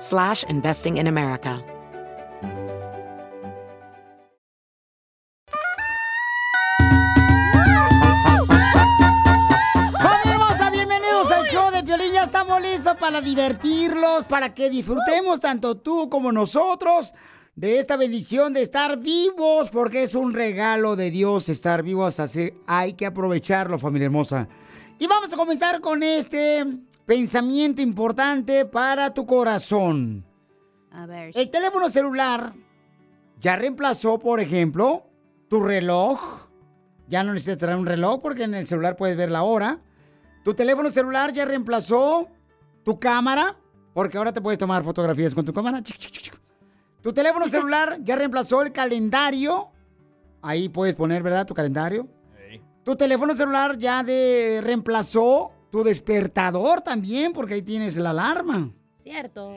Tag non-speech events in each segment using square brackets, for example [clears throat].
slash investing in America. ¡Familia hermosa! Bienvenidos al show de Piolín. Ya estamos listos para divertirlos, para que disfrutemos tanto tú como nosotros de esta bendición de estar vivos, porque es un regalo de Dios estar vivos, así hay que aprovecharlo, familia hermosa. Y vamos a comenzar con este pensamiento importante para tu corazón. A ver. El teléfono celular ya reemplazó, por ejemplo, tu reloj. Ya no necesitas traer un reloj porque en el celular puedes ver la hora. Tu teléfono celular ya reemplazó tu cámara, porque ahora te puedes tomar fotografías con tu cámara. Tu teléfono [laughs] celular ya reemplazó el calendario. Ahí puedes poner, ¿verdad? Tu calendario. Tu teléfono celular ya de reemplazó tu despertador también, porque ahí tienes la alarma. Cierto.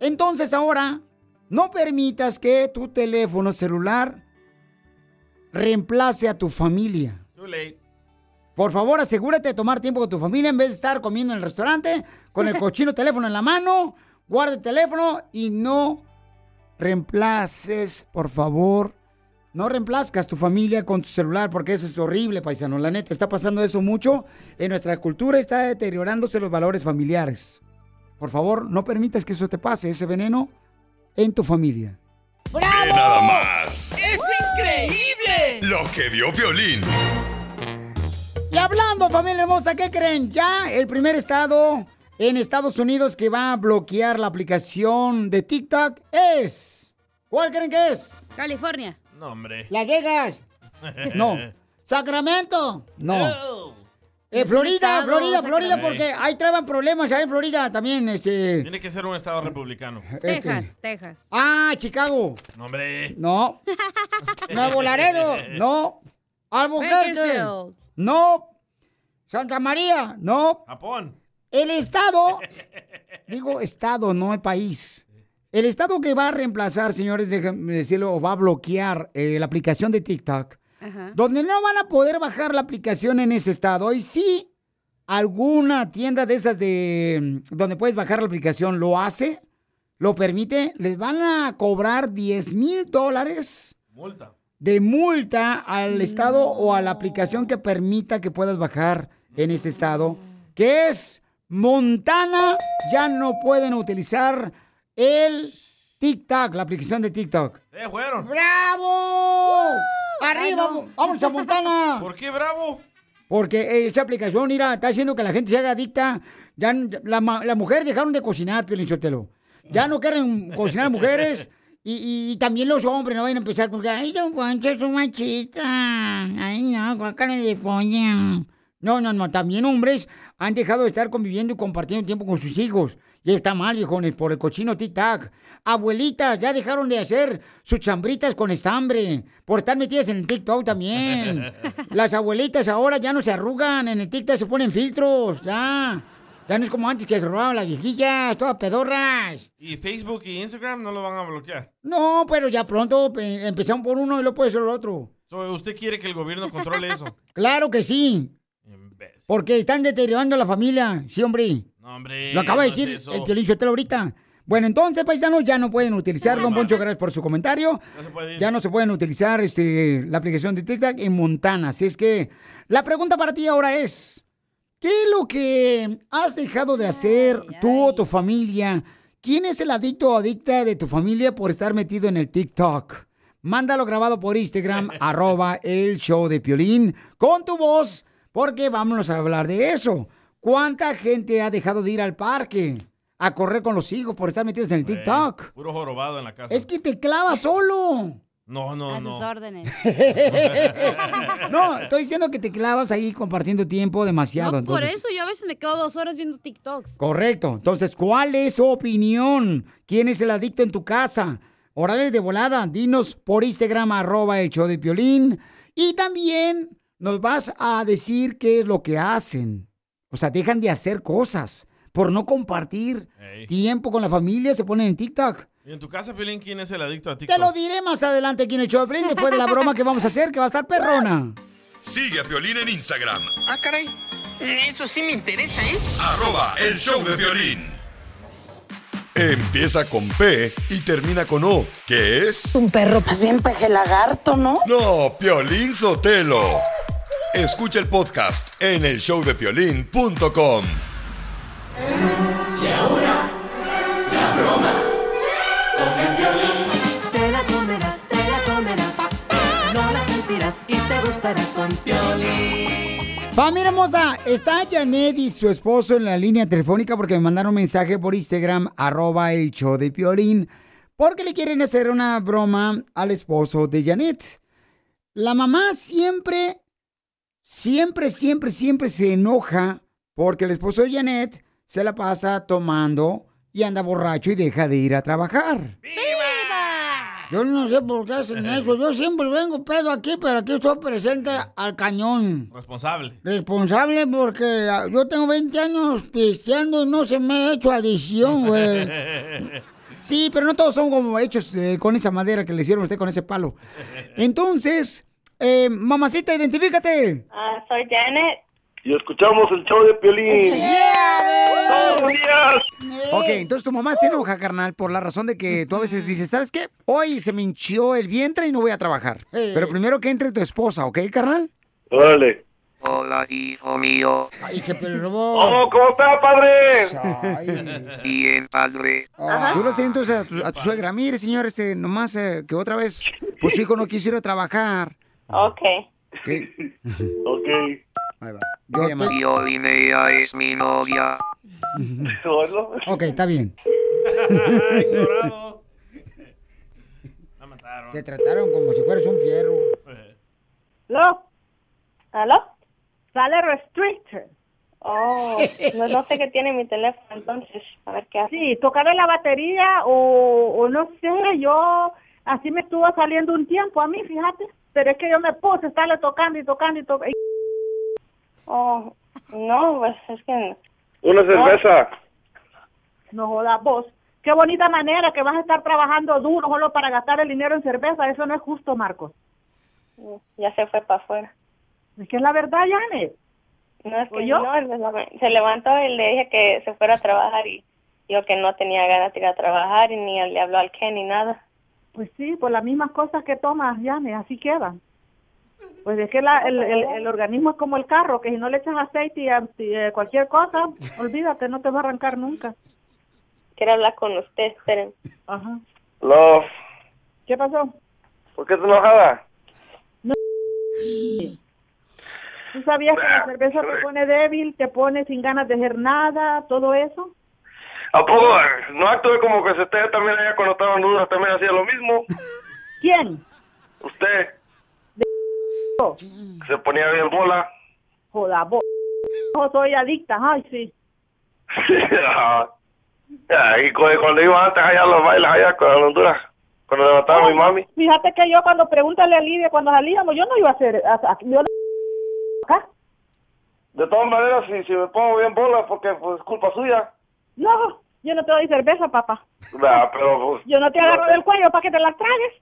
Entonces ahora, no permitas que tu teléfono celular reemplace a tu familia. Too late. Por favor, asegúrate de tomar tiempo con tu familia en vez de estar comiendo en el restaurante con el [laughs] cochino teléfono en la mano. Guarda el teléfono y no reemplaces, por favor. No reemplazcas tu familia con tu celular porque eso es horrible, paisano. La neta, está pasando eso mucho en nuestra cultura, está deteriorándose los valores familiares. Por favor, no permitas que eso te pase, ese veneno, en tu familia. ¡Ve nada más! ¡Es increíble! Lo que vio Violín. Y hablando, familia hermosa, ¿qué creen? Ya el primer estado en Estados Unidos que va a bloquear la aplicación de TikTok es... ¿Cuál creen que es? California. No, hombre. Las Vegas. [laughs] No. Sacramento. No. Eh, Florida, Estado, Florida, Florida, porque ahí traban problemas, ahí en Florida también, este... Tiene que ser un estado republicano. este- Texas, Texas. Ah, Chicago. No, hombre. No. [laughs] Nuevo Laredo. No. Albuquerque. No. Santa María. No. Japón. El estado, digo estado, no el país. El estado que va a reemplazar, señores, déjenme decirlo, o va a bloquear eh, la aplicación de TikTok, Ajá. donde no van a poder bajar la aplicación en ese estado. Y si alguna tienda de esas de mm, donde puedes bajar la aplicación lo hace, lo permite, les van a cobrar 10 mil dólares Multa. de multa al estado o a la aplicación que permita que puedas bajar en ese estado, que es Montana, ya no pueden utilizar el TikTok, la aplicación de TikTok. ¡Eh, fueron! ¡Bravo! ¡Arriba! ¡Vamos a Montana! [laughs] ¿Por qué bravo? Porque esa aplicación, mira, está haciendo que la gente se haga adicta. Ya, la, las mujeres dejaron de cocinar, Piolín Sotelo. Ya no quieren cocinar mujeres. Y, y- y también los hombres no vayan a empezar con que, ay, don Poncho es un machista. Ay, no, guácala de folla. No, no, no. También hombres han dejado de estar conviviendo y compartiendo tiempo con sus hijos. Y está mal, viejones, por el cochino tic-tac. Abuelitas ya dejaron de hacer sus chambritas con estambre. Por estar metidas en el TikTok también. [laughs] Las abuelitas ahora ya no se arrugan. En el TikTok se ponen filtros. Ya. Ya no es como antes que se robaban las viejillas, todas pedorras. ¿Y Facebook y Instagram no lo van a bloquear? No, pero ya pronto empezamos por uno y luego puede ser el otro. So, ¿Usted quiere que el gobierno controle eso? [laughs] Claro que sí. Porque están deteriorando a la familia. Sí, hombre. No, hombre. Lo acaba de no es decir eso. el Piolín Sotelo ahorita. Bueno, entonces, paisanos, ya no pueden utilizar, don Poncho, gracias por su comentario. No se puede ir. Ya no se pueden utilizar este, la aplicación de TikTok en Montana. Así es que la pregunta para ti ahora es, ¿qué es lo que has dejado de hacer tú o tu familia ¿Quién es el adicto o adicta de tu familia por estar metido en el TikTok? Mándalo grabado por Instagram, [laughs] arroba el show de Piolín, con tu voz, porque vámonos a hablar de eso. ¿Cuánta gente ha dejado de ir al parque a correr con los hijos por estar metidos en el TikTok? Puro jorobado en la casa. Es que te clavas solo. No, no, A no. sus órdenes. [laughs] No, estoy diciendo que te clavas ahí compartiendo tiempo demasiado. No, por eso yo a veces me quedo dos horas viendo TikToks. Correcto. Entonces, ¿cuál es su opinión? ¿Quién es el adicto en tu casa? Orales de volada, dinos por Instagram, arroba el show de Piolín. Y también nos vas a decir qué es lo que hacen. O sea, dejan de hacer cosas por no compartir Ey. tiempo con la familia, se ponen en TikTok. ¿Y en tu casa, Piolín, quién es el adicto a TikTok? Te lo diré más adelante aquí en el show de Piolín, después de la broma que vamos a hacer, que va a estar perrona. Sigue a Piolín en Instagram, Ah, caray. Eso sí me interesa, ¿eh? arroba el show de violín. Empieza con P y termina con O, que es... Un perro, pues bien peje lagarto, ¿no? No, Piolín Sotelo. Escucha el podcast en el showdepiolín.com. Te la comerás, te la comerás. No la sentirás y te gustará con Piolín. Familia hermosa, está Janet y su esposo en la línea telefónica porque me mandaron un mensaje por Instagram, arroba el show de Piolín, porque le quieren hacer una broma al esposo de Janet. La mamá siempre, siempre, siempre, siempre se enoja porque el esposo de Janet se la pasa tomando y anda borracho y deja de ir a trabajar. Yo no sé por qué hacen eso. Yo siempre vengo pedo aquí, pero aquí estoy presente al cañón. Responsable. Responsable porque ah, yo tengo 20 años pisteando y no se me ha hecho adicción, güey. [laughs] Sí, pero no todos son como hechos eh, con esa madera que le hicieron a usted con ese palo. [laughs] Entonces, eh, mamacita, identifícate. Ah, soy Janet. Y escuchamos el show de Piolín. Todos los días. Ok, entonces tu mamá se enoja, carnal, por la razón de que tú a veces dices, ¿sabes qué? Hoy se me hinchó el vientre y no voy a trabajar. Pero primero que entre tu esposa, ¿ok, carnal? Órale. Hola, hijo mío. Ay, se robó. Oh, ¿cómo está, padre? Bien, padre. Tú lo sientes a tu, a tu suegra. Mire, señor, este, nomás eh, que otra vez, pues su hijo no quiso ir a trabajar. Ok. ¿Qué? [laughs] Ok. Ahí va. Yo Yo te- es mi novia. Ok, está bien. [laughs] Te trataron como si fueras un fierro. ¿Aló? ¿Aló? Sale restricted. Oh, [laughs] no, no sé qué tiene mi teléfono entonces. A ver qué hace. Sí, tocarle la batería o, o no sé, yo así me estuvo saliendo un tiempo a mí, fíjate. Pero es que yo me puse a estarle tocando y tocando y tocando. Oh, no, pues es que... Una cerveza. No jodas vos. Qué bonita manera que vas a estar trabajando duro solo para gastar el dinero en cerveza. Eso no es justo, Marcos. Ya se fue para afuera. Es que es la verdad, Janet. No, es que ¿O yo? no, se levantó y le dije que se fuera a trabajar y yo que no tenía ganas de ir a trabajar y ni le habló al Ken ni nada. Pues sí, por las mismas cosas que tomas, Janet, así quedan. Pues es que la- el, el- el organismo es como el carro, que si no le echas aceite y, a- y, eh, cualquier cosa, olvídate, no te va a arrancar nunca. Quiero hablar con usted, esperen. Ajá. Love. ¿Qué pasó? ¿Por qué estás enojada? ¿Tú sabías que la cerveza te pone débil, te pone sin ganas de hacer nada, todo eso? ¿A poco? No actúe como que usted también allá cuando estaba en dudas también hacía lo mismo. ¿Quién? Usted. Se ponía bien bola. Joda, vos. Yo soy adicta, ay, sí. [laughs] Y cu- cuando iba antes allá a los bailes allá con Honduras, cuando levantaba mi mami. Fíjate que yo cuando pregúntale a Lidia cuando salíamos, yo no iba a hacer... yo no-. De todas maneras, si, si me pongo bien bola, porque pues, es culpa suya. No, yo no te doy cerveza, papá. Nah, pero pues, Yo no te agarro del cuello para que te las tragues.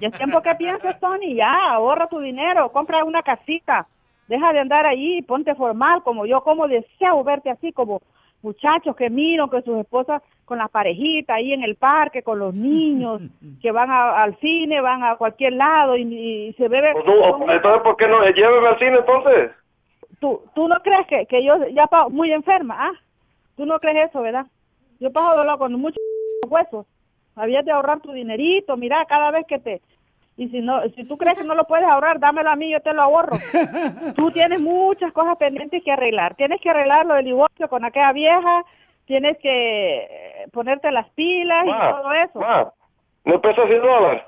Y es tiempo que pienses, Tony, ya, ahorra tu dinero, compra una casita. Deja de andar ahí, ponte formal, como yo, como deseo verte así, como muchachos que miran con sus esposas, con las parejitas ahí en el parque, con los niños, que van a- al cine, van a cualquier lado y, y se bebe. pues, no, entonces, ¿por qué no? Lléveme al cine entonces. ¿Tú, tú no crees que, que yo ya pago muy enferma, ah? Tú no crees eso, ¿verdad? Yo pago dolor cuando mucho huesos. Habías de ahorrar tu dinerito, mira, cada vez que te... Y si no, si tú crees que no lo puedes ahorrar, dámelo a mí, yo te lo ahorro. [laughs] tú tienes muchas cosas pendientes que arreglar. Tienes que arreglar lo del divorcio con aquella vieja, tienes que eh, ponerte las pilas y todo eso. ma, ¿me prestas 100 dólares?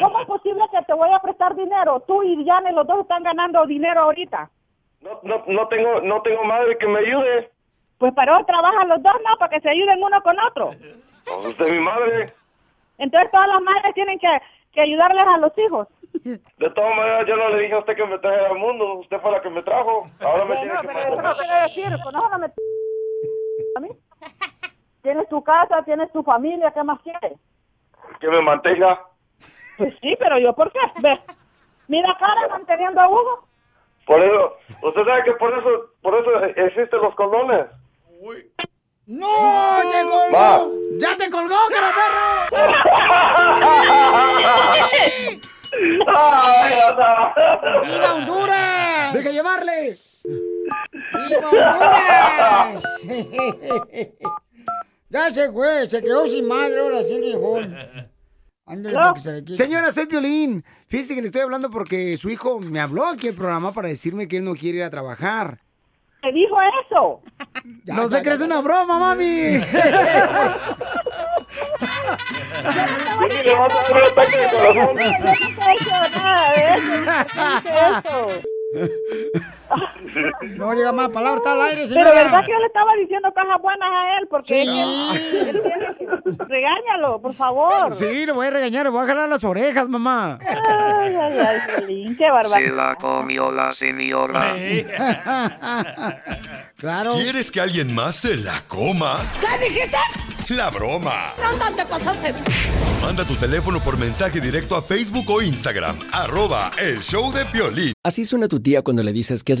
¿Cómo es posible que te voy a prestar dinero? Tú y Diane los dos están ganando dinero ahorita. No, no, no tengo, no tengo madre que me ayude. Pues para trabajan los dos, ¿no? Para que se ayuden uno con otro. Usted es mi madre. Entonces todas las madres tienen que, que ayudarles a los hijos. De todas maneras, yo no le dije a usted que me trajera al mundo. Usted fue la que me trajo. Ahora me tiene No, que pero eso no mantener. quiere decir, con eso no me... [laughs] ¿A mí? Tienes tu casa, tienes tu familia, ¿qué más quieres? Que me mantenga. Pues sí, pero yo, ¿por qué? Ve, mira cara manteniendo a Hugo. Por eso, usted sabe que por eso, por eso existen los condones. ¡No! ¡Te colgó! Va. ¡Ya te colgó, cara perro! ¡Viva Honduras! ¡Deja llevarle! ¡Viva Honduras! [laughs] ya se fue, se quedó sin madre ahora sí viejón. Ándale, se le. Señora, soy Violín. Fíjese que le estoy hablando porque su hijo me habló aquí al programa para decirme que él no quiere ir a trabajar. ¿Te dijo eso? [laughs] no sé que es una broma, mami. [laughs] [laughs] [laughs] No llega más palabra, está al aire, Pero señora. verdad que yo le estaba diciendo cosas buenas a él, porque Sí. él- él tiene que- regáñalo, por favor. Sí, lo voy a regañar, le voy a jalar las orejas, mamá. Ay, ay, ay, Piolín, qué Se barbaridad. la comió la señora. [laughs] claro. ¿Quieres que alguien más se la coma? ¿Qué dijiste? La broma. No, te pasaste. Manda tu teléfono por mensaje directo a Facebook o Instagram. Arroba el show de Piolín. Así suena tu tía cuando le dices que es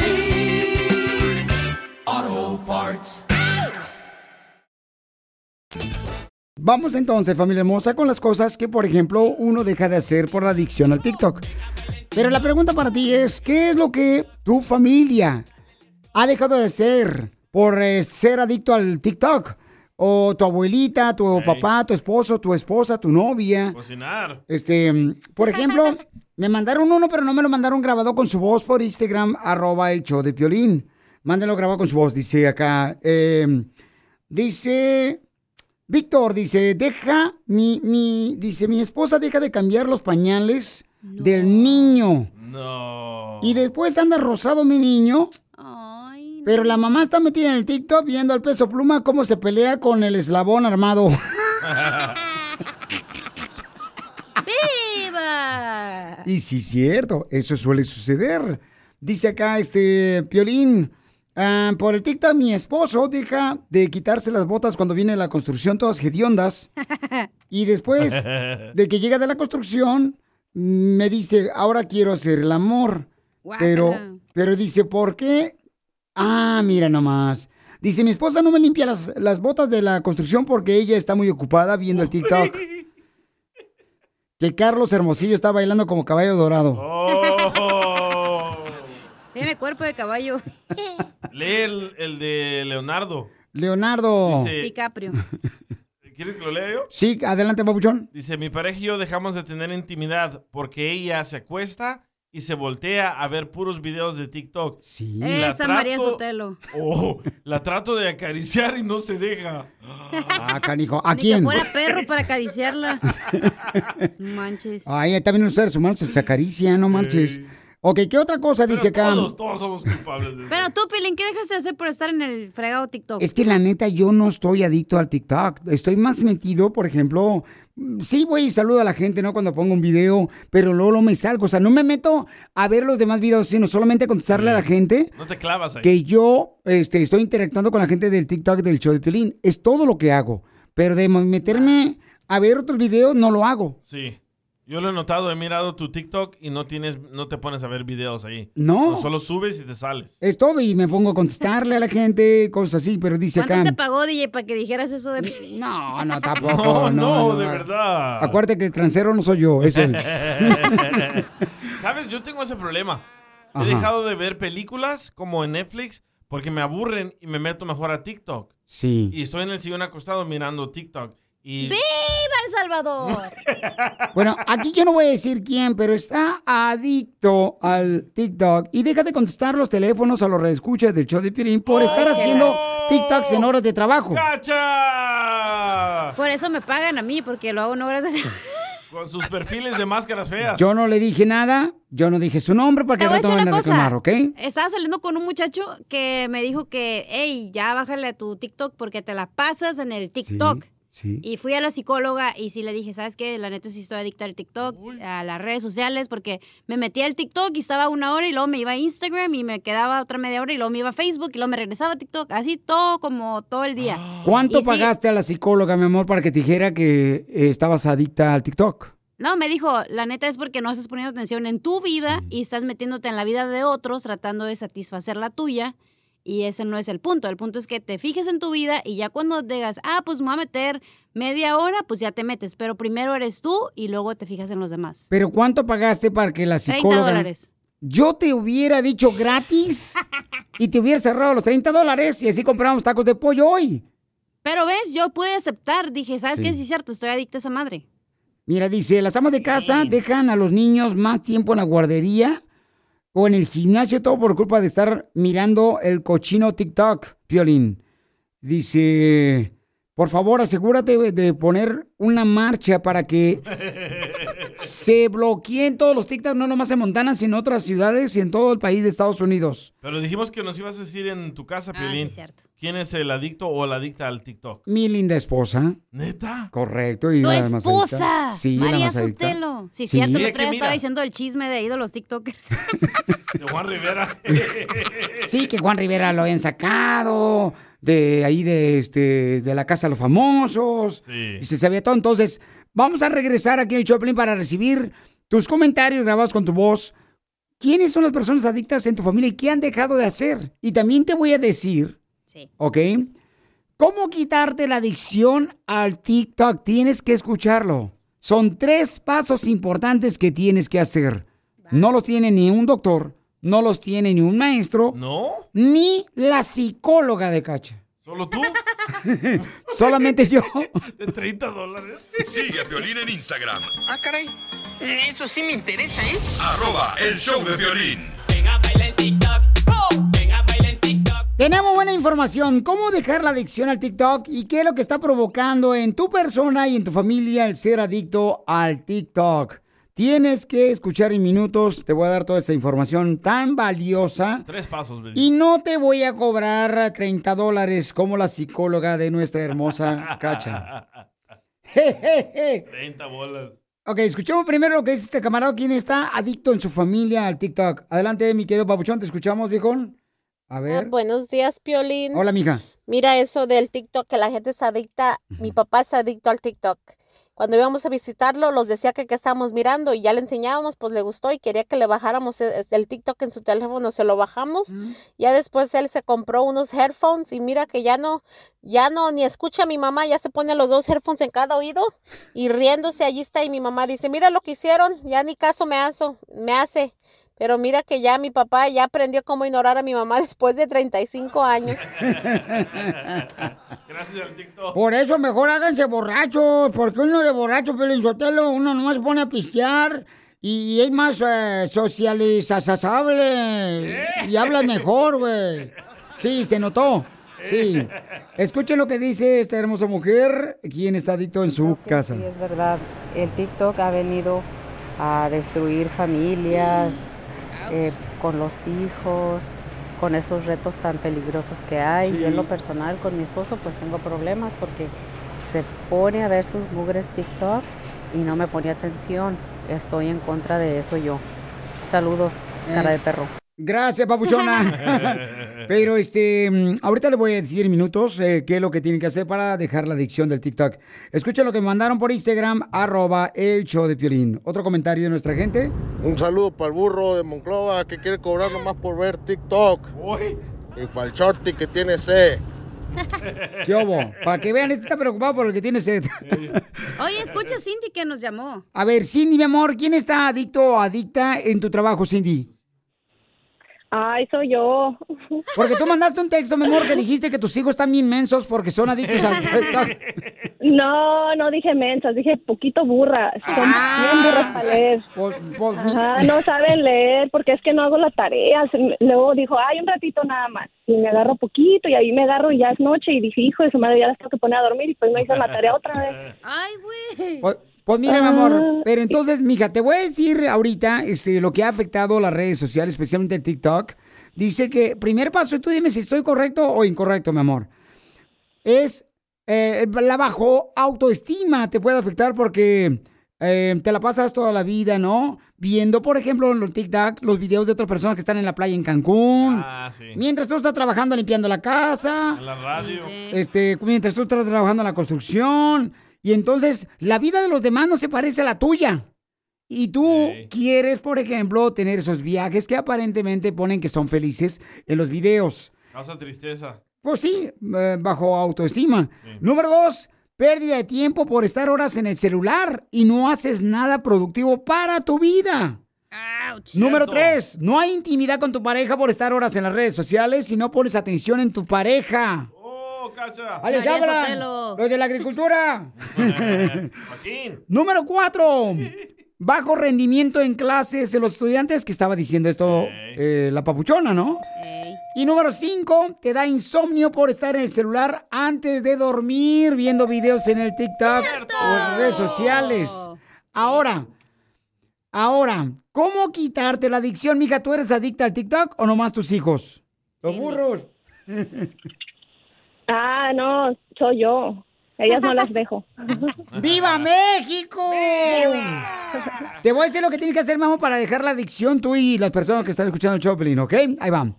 Vamos entonces, familia hermosa, con las cosas que, por ejemplo, uno deja de hacer por la adicción al TikTok. Pero la pregunta para ti es, ¿qué es lo que tu familia ha dejado de hacer por eh, ser adicto al TikTok? O tu abuelita, tu papá, tu esposo, tu esposa, tu novia. Cocinar. Este, por ejemplo, [laughs] me mandaron uno, pero no me lo mandaron grabado con su voz por Instagram, arroba el show de Piolín. Mándenlo grabado con su voz, dice acá. eh, dice, Víctor, dice, deja, mi, mi, dice, mi esposa deja de cambiar los pañales del niño. No. Y después anda rosado mi niño. Pero la mamá está metida en el TikTok viendo al peso pluma cómo se pelea con el eslabón armado. [laughs] ¡Viva! Y sí, cierto, eso suele suceder. Dice acá este Piolín, ah, por el TikTok mi esposo deja de quitarse las botas cuando viene la construcción todas hediondas. [laughs] Y después de que llega de la construcción, me dice, ahora quiero hacer el amor. Pero, pero dice, ¿por qué? Ah, mira nomás. Dice, mi esposa no me limpia las, las botas de la construcción porque ella está muy ocupada viendo el TikTok. [laughs] Que Carlos Hermosillo está bailando como caballo dorado. Tiene cuerpo de caballo. [laughs] Lee el, el de Leonardo. Leonardo. Dice- DiCaprio. ¿Quieres que lo lea yo? Sí, adelante, papuchón. Dice, mi pareja y yo dejamos de tener intimidad porque ella se acuesta y se voltea a ver puros videos de TikTok. Sí. Esa María Sotelo. Oh, la trato de acariciar y no se deja. Ah, canijo. ¿A Ni quién? que fuera perro [laughs] para acariciarla. [laughs] No Manches. Ay, también los seres humanos se acarician, no marches. Ok, ¿qué otra cosa dice acá? Todos, todos somos culpables de [laughs] eso. Pero tú, Pilín, ¿qué dejas de hacer por estar en el fregado TikTok? Es que la neta, yo no estoy adicto al TikTok. Estoy más metido, por ejemplo, sí voy y saludo a la gente, ¿no? Cuando pongo un video, pero luego, luego me salgo. O sea, no me meto a ver los demás videos, sino solamente a contestarle a la gente No te clavas ahí. que yo este, estoy interactuando con la gente del TikTok del show de Pelín. Es todo lo que hago. Pero de meterme a ver otros videos, no lo hago. Sí. Yo lo he notado, he mirado tu TikTok y no tienes, no te pones a ver videos ahí. No. solo subes y te sales. Es todo, y me pongo a contestarle a la gente, cosas así, pero dice ¿Cuánto acá. te pagó, DJ, para que dijeras eso de? [laughs] No, no, tampoco. No, no, no, de verdad. Acuérdate que el transero no soy yo, es él. [laughs] ¿Sabes? Yo tengo ese problema. Ajá. He dejado de ver películas como en Netflix porque me aburren y me meto mejor a TikTok. Sí. Y estoy en el sillón acostado mirando TikTok. Y ¡Viva El Salvador! [laughs] Bueno, aquí yo no voy a decir quién, pero está adicto al TikTok y deja de contestar los teléfonos a los reescuchas del show de Pirín por estar haciendo TikToks en horas de trabajo. ¡Cacha! Por eso me pagan a mí, porque lo hago no gracias a... Con sus perfiles de máscaras feas. Yo no le dije nada, yo no dije su nombre para que no una a reclamar. ¿ok? Estaba saliendo con un muchacho que me dijo que, hey, ya bájale a tu TikTok porque te la pasas en el TikTok. Sí. Y fui a la psicóloga y sí le dije, ¿sabes qué? La neta sí estoy adicta al TikTok, a las redes sociales, porque me metía al TikTok y estaba una hora y luego me iba a Instagram y me quedaba otra media hora y luego me iba a Facebook y luego me regresaba a TikTok. Así todo como todo el día. ¿Cuánto Y sí, pagaste a la psicóloga, mi amor, para que te dijera que eh, estabas adicta al TikTok? No, me dijo, la neta es porque no estás poniendo atención en tu vida y estás metiéndote en la vida de otros tratando de satisfacer la tuya. Y ese no es el punto. El punto es que te fijes en tu vida y ya cuando digas, ah, pues me voy a meter media hora, pues ya te metes. Pero primero eres tú y luego te fijas en los demás. ¿Pero cuánto pagaste para que la 30 psicóloga... dólares. Yo te hubiera dicho gratis y te hubiera cerrado los 30 dólares y así compramos tacos de pollo hoy. Pero ves, yo pude aceptar. Dije, ¿sabes Sí. qué? Sí es cierto, estoy adicta a esa madre. Mira, dice, las amas de casa dejan a los niños más tiempo en la guardería o en el gimnasio, todo por culpa de estar mirando el cochino TikTok, Piolín. Dice, por favor, asegúrate de poner una marcha para que se bloqueen todos los TikTok, no nomás en Montana, sino en otras ciudades y en todo el país de Estados Unidos. Pero dijimos que nos ibas a decir en tu casa, Ah, Piolín. sí, cierto. ¿Quién es el adicto o la adicta al TikTok? Mi linda esposa. ¿Neta? Correcto. Y ¡Tu la más adicta. esposa! Sí, la María más adicta. Sotelo. Sí, Sí. cierto, el Mira que estaba diciendo el chisme de ídolos TikTokers. [laughs] De Juan Rivera. Sí, que Juan Rivera lo habían sacado de ahí de este de la casa de los famosos. Sí. Y se sabía todo. Entonces, vamos a regresar aquí en el Choplin para recibir tus comentarios grabados con tu voz. ¿Quiénes son las personas adictas en tu familia y qué han dejado de hacer? Y también te voy a decir, Sí. ¿ok? ¿Cómo quitarte la adicción al TikTok? Tienes que escucharlo. Son tres pasos importantes que tienes que hacer. No los tiene ni un doctor, no los tiene ni un maestro, ¿No? ni la psicóloga de Cacha. ¿Solo tú? [laughs] Solamente yo. ¿De 30 dólares? Sigue a Piolín en Instagram, Ah, caray. Eso sí me interesa, ¿eh? arroba el show de violín. Tenemos buena información. ¿Cómo dejar la adicción al TikTok y qué es lo que está provocando en tu persona y en tu familia el ser adicto al TikTok? Tienes que escuchar en minutos. Te voy a dar toda esta información tan valiosa. Tres pasos, baby. Y no te voy a cobrar 30 dólares como la psicóloga de nuestra hermosa Cacha. [laughs] Jejeje. 30 bolas. Ok, escuchemos primero lo que dice este camarada. ¿Quién está adicto en su familia al TikTok? Adelante, mi querido Papuchón. ¿Te escuchamos, viejón? A Ah, ver. buenos días, Piolín. Hola, mija. Mira eso del TikTok, que la gente es adicta. Mi papá es adicto al TikTok. Cuando íbamos a visitarlo, los decía que qué estábamos mirando y ya le enseñábamos, pues le gustó y quería que le bajáramos e- el TikTok en su teléfono, se lo bajamos. Ya después él se compró unos headphones y mira que ya no, ya no ni escucha a mi mamá, ya se pone los dos headphones en cada oído y riéndose allí está y mi mamá dice, mira lo que hicieron, ya ni caso me hace, me hace. Pero mira que ya mi papá ya aprendió cómo ignorar a mi mamá [laughs] después de 35 años. [laughs] Gracias al TikTok. Por eso mejor háganse borrachos, porque uno de borracho, Sotelo, uno nomás se pone a pistear y, es más eh, socializable. Y hablas mejor, güey. [laughs] Sí, se notó. Sí. Escuchen lo que dice esta hermosa mujer, quien está adicto en su casa. Sí, es verdad. El TikTok ha venido a destruir familias, eh, con los hijos, con esos retos tan peligrosos que hay. Y en lo personal, con mi esposo, pues tengo problemas porque se pone a ver sus mugres TikToks y no me pone atención. Estoy en contra de eso yo. Saludos, cara de perro. Gracias, papuchona. [laughs] Pero este, mm, ahorita le voy a decir en minutos eh, qué es lo que tienen que hacer para dejar la adicción del TikTok. Escucha lo que me mandaron por Instagram, arroba el show de Piolín. Otro comentario de nuestra gente. Un saludo para el burro de Monclova que quiere cobrar nomás por ver TikTok. Y para el shorty que tiene C. [laughs] ¿Qué hubo? Para que vean, este está preocupado por el que tiene sed. Oye, escucha a Cindy que nos llamó. A ver, Cindy, mi amor, ¿quién está adicto o adicta en tu trabajo, Cindy? Ay, soy yo. [laughs] Porque tú mandaste un texto, mi amor, que [laughs] dijiste que tus hijos están inmensos porque son adictos al. [laughs] No, no dije mensas, dije poquito burras. Son bien burras para leer. Ajá, no saben leer porque es que no hago la tarea. Me- Luego dijo, ay, un ratito nada más. Y me agarro poquito y ahí me agarro y ya es noche. Y dije, hijo de su madre, ya las tengo que poner a dormir. Y pues no hice la tarea otra vez. Ay, güey. Pues, mira, mi amor, Ah. pero entonces, mija, te voy a decir ahorita este, lo que ha afectado las redes sociales, especialmente el TikTok. Dice que, primer paso, tú dime si estoy correcto o incorrecto, mi amor. Es eh, la bajo autoestima te puede afectar porque eh, te la pasas toda la vida, ¿no? Viendo, por ejemplo, en los TikTok, los videos de otras personas que están en la playa en Cancún. Ah, sí. Mientras tú estás trabajando limpiando la casa. En la radio. Este, mientras tú estás trabajando en la construcción. Y entonces la vida de los demás no se parece a la tuya. Y tú quieres, por ejemplo, tener esos viajes que aparentemente ponen que son felices en los videos. Causa tristeza. Pues sí, eh, bajo autoestima. Número dos, pérdida de tiempo por estar horas en el celular y no haces nada productivo para tu vida. Número tres, no hay intimidad con tu pareja por estar horas en las redes sociales y no pones atención en tu pareja. ¡Oh, cacha! ¡Ahí hablan! Los de la agricultura. Número cuatro. Bajo rendimiento en clases de los estudiantes, que estaba diciendo esto eh, la papuchona, ¿no? Y número cinco, te da insomnio por estar en el celular antes de dormir, viendo videos en el TikTok o en redes sociales. Ahora, ahora, ¿cómo quitarte la adicción, mija? ¿Tú eres adicta al TikTok o nomás tus hijos? Los burros. [laughs] Ah, no, soy yo. Ellas no las dejo. [laughs] ¡Viva México! Te voy a decir lo que tienes que hacer, mamá, para dejar la adicción tú y las personas que están escuchando el Choplin, ¿ok? Ahí va.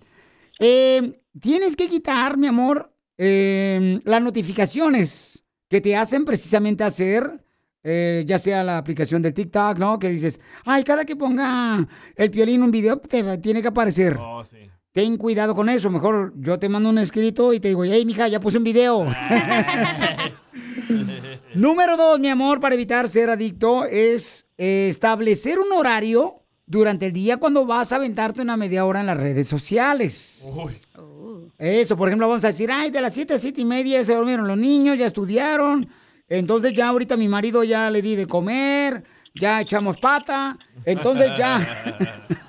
Eh, tienes que quitar, mi amor, eh, las notificaciones que te hacen precisamente hacer, eh, ya sea la aplicación de TikTok, ¿no? Que dices, ay, cada que ponga el piolín un video, te tiene que aparecer. Ten cuidado con eso. Mejor yo te mando un escrito y te digo, hey, mija, ya puse un video. [laughs] Número dos, mi amor, para evitar ser adicto es establecer un horario durante el día cuando vas a aventarte una media hora en las redes sociales. Eso, por ejemplo, vamos a decir, ay, de las 7 a 7 y media se durmieron los niños, ya estudiaron. Entonces ya ahorita mi marido ya le di de comer, ya echamos pata. Entonces ya [laughs]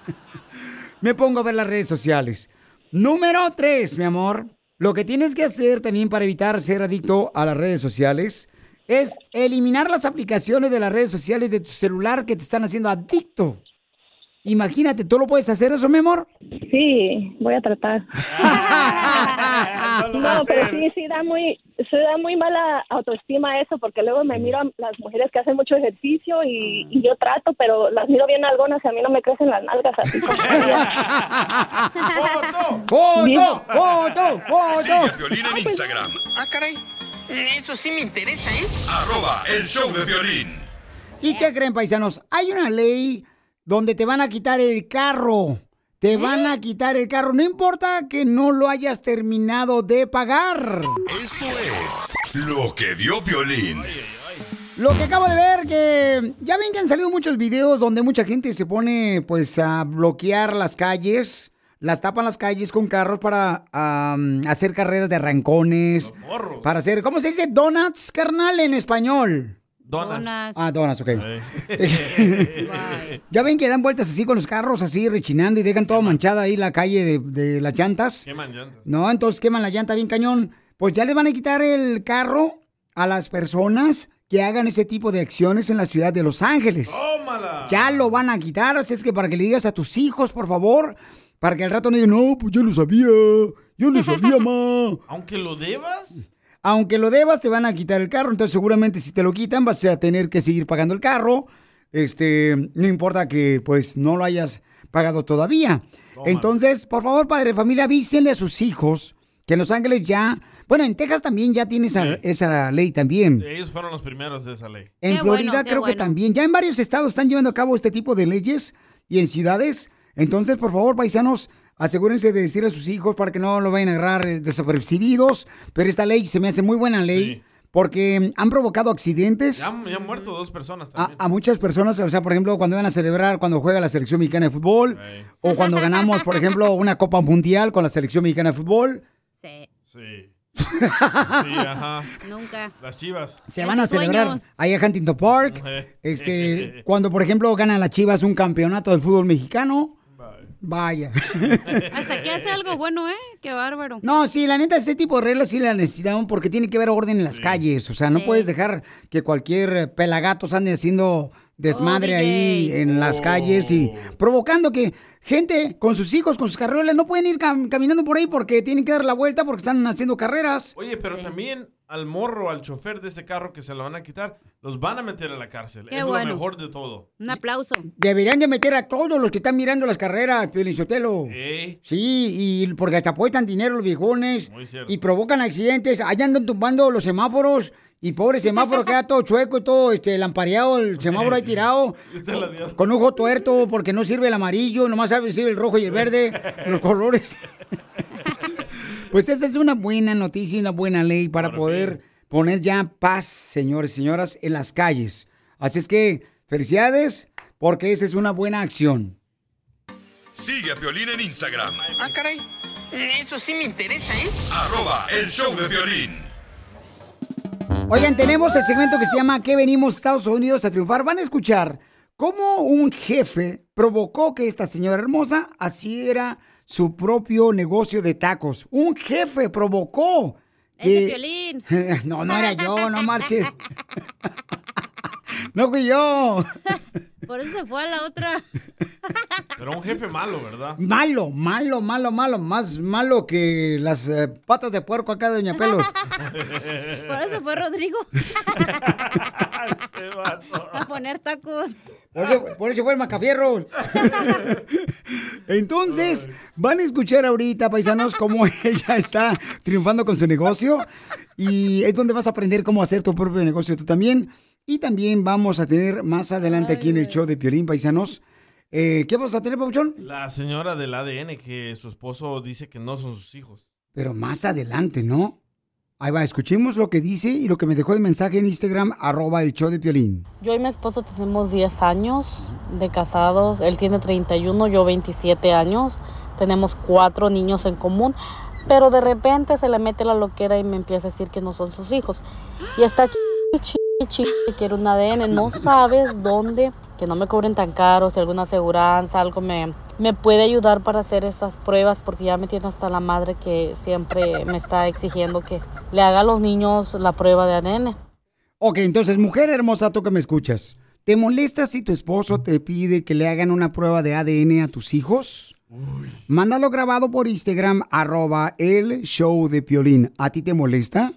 me pongo a ver las redes sociales. Número tres, mi amor. Lo que tienes que hacer también para evitar ser adicto a las redes sociales es eliminar las aplicaciones de las redes sociales de tu celular que te están haciendo adicto. Imagínate, ¿tú lo puedes hacer eso, mi amor? Sí, voy a tratar. [laughs] No, pero sí, sí da muy, se da muy mala autoestima eso, porque luego me miro a las mujeres que hacen mucho ejercicio y, y yo trato, pero las miro bien algonas y a mí no me crecen las nalgas así. [laughs] ¡Foto! ¡Foto! Sigue a ¡Foto! Piolín en Instagram. Ah, caray. Eso sí me interesa, ¿eh? Arroba el show de violín. ¿Y qué creen, paisanos? Hay una ley donde te van a quitar el carro. Te van a quitar el carro. No importa que no lo hayas terminado de pagar. Esto es lo que vio Violín. Lo que acabo de ver, que ya ven que han salido muchos videos donde mucha gente se pone pues a bloquear las calles, las tapan las calles con carros para hacer carreras de arrancones, para hacer, ¿cómo se dice? Donuts, carnal, en español. Donas. Ah, donas, ok. [laughs] ya ven que dan vueltas así con los carros, así rechinando y dejan todo manchada ahí la calle de, de las llantas. Queman llantas. No, entonces queman la llanta bien cañón. Pues ya le van a quitar el carro a las personas que hagan ese tipo de acciones en la ciudad de Los Ángeles. ¡Tómala! Ya lo van a quitar, así es que para que le digas a tus hijos, por favor, para que al rato no digan, no, pues yo lo sabía, yo lo sabía, [laughs] ma. Aunque lo debas. Aunque lo debas, te van a quitar el carro, entonces seguramente si te lo quitan vas a tener que seguir pagando el carro. Este, no importa que pues no lo hayas pagado todavía. Entonces, por favor, padre de familia, avísenle a sus hijos que en Los Ángeles ya, bueno, en Texas también ya tiene esa, esa ley también. Ellos fueron los primeros de esa ley. En Florida creo que también. Ya en varios estados están llevando a cabo este tipo de leyes y en ciudades. Entonces, por favor, paisanos, asegúrense de decir a sus hijos para que no lo vayan a agarrar eh, desapercibidos. Pero esta ley se me hace muy buena ley porque han provocado accidentes. Ya, han- ya han muerto dos personas A, también. a muchas personas, o sea, por ejemplo, cuando van a celebrar cuando juega la selección mexicana de fútbol, o cuando ganamos, por ejemplo, una Copa Mundial con la selección mexicana de fútbol, Sí. Sí. Sí, ajá. Nunca. Las chivas. se van a celebrar ahí a Huntington Park. Este, cuando, por ejemplo, ganan las Chivas un campeonato del fútbol mexicano. Vaya. [laughs] Hasta que hace algo bueno, ¿eh? Qué bárbaro. No, sí, la neta, ese tipo de reglas sí la necesitamos porque tiene que haber orden en las calles. O sea, no Sí. puedes dejar que cualquier eh, pelagatos ande haciendo desmadre Oh, ahí en las calles y provocando que gente con sus hijos, con sus carreras, no pueden ir cam- caminando por ahí porque tienen que dar la vuelta porque están haciendo carreras. Oye, pero también al morro, al chofer de ese carro que se lo van a quitar, los van a meter a la cárcel. Qué es bueno. lo mejor de todo. Un aplauso. Deberían de meter a todos los que están mirando las carreras, Piolinsotelo. Ey. Sí, y porque hasta apuestan dinero los viejones Muy cierto. y provocan accidentes. Allá andan tumbando los semáforos y pobre semáforo queda todo chueco y todo este, lampareado, el semáforo ahí tirado. [laughs] Con ojo tuerto porque no sirve el amarillo, nomás sabe sirve el rojo y el verde, [laughs] los colores. Pues esa es una buena noticia y una buena ley para poder poner ya paz, señores y señoras, en las calles. Así es que felicidades porque esa es una buena acción. Sigue a Piolín en Instagram, Ah, caray. Eso sí me interesa, ¿eh? arroba el show de violín. Oigan, tenemos el segmento que se llama ¿Qué venimos a Estados Unidos a triunfar? Van a escuchar cómo un jefe provocó que esta señora hermosa asiera su propio negocio de tacos. Un jefe provocó que... Piolín. [laughs] no, no era yo, no marches. [laughs] [laughs] no fui yo. Por eso se fue a la otra. [laughs] Pero un jefe malo, ¿verdad? Malo, malo, malo, malo. Más malo que las eh, patas de puerco acá de Doña Pelos. [laughs] Por eso fue Rodrigo. [laughs] a poner tacos. Por eso, por eso fue el Macafierros. Entonces, van a escuchar ahorita, paisanos, cómo ella está triunfando con su negocio. Y es donde vas a aprender cómo hacer tu propio negocio tú también. Y también vamos a tener más adelante aquí en el show de Piolín, paisanos. Eh, ¿Qué vamos a tener, Pabuchón? La señora del ADN que su esposo dice que no son sus hijos. Pero más adelante, ¿no? Ahí va, escuchemos lo que dice y lo que me dejó de mensaje en Instagram, arroba el show de Piolín. Yo y mi esposo tenemos 10 años de casados. Él tiene 31, yo 27 años. Tenemos cuatro niños en común. Pero de repente se le mete la loquera y me empieza a decir que no son sus hijos. Y está ch ch ch que quiere un ADN. No sabes dónde, que no me cobren tan caro, si alguna aseguranza, algo me, me puede ayudar para hacer esas pruebas, porque ya me tiene hasta la madre que siempre me está exigiendo que le haga a los niños la prueba de ADN. Ok, entonces, mujer hermosa, tú que me escuchas, ¿te molesta si tu esposo te pide que le hagan una prueba de ADN a tus hijos? Mándalo grabado por Instagram, arroba el show de Piolín. ¿A ti te molesta?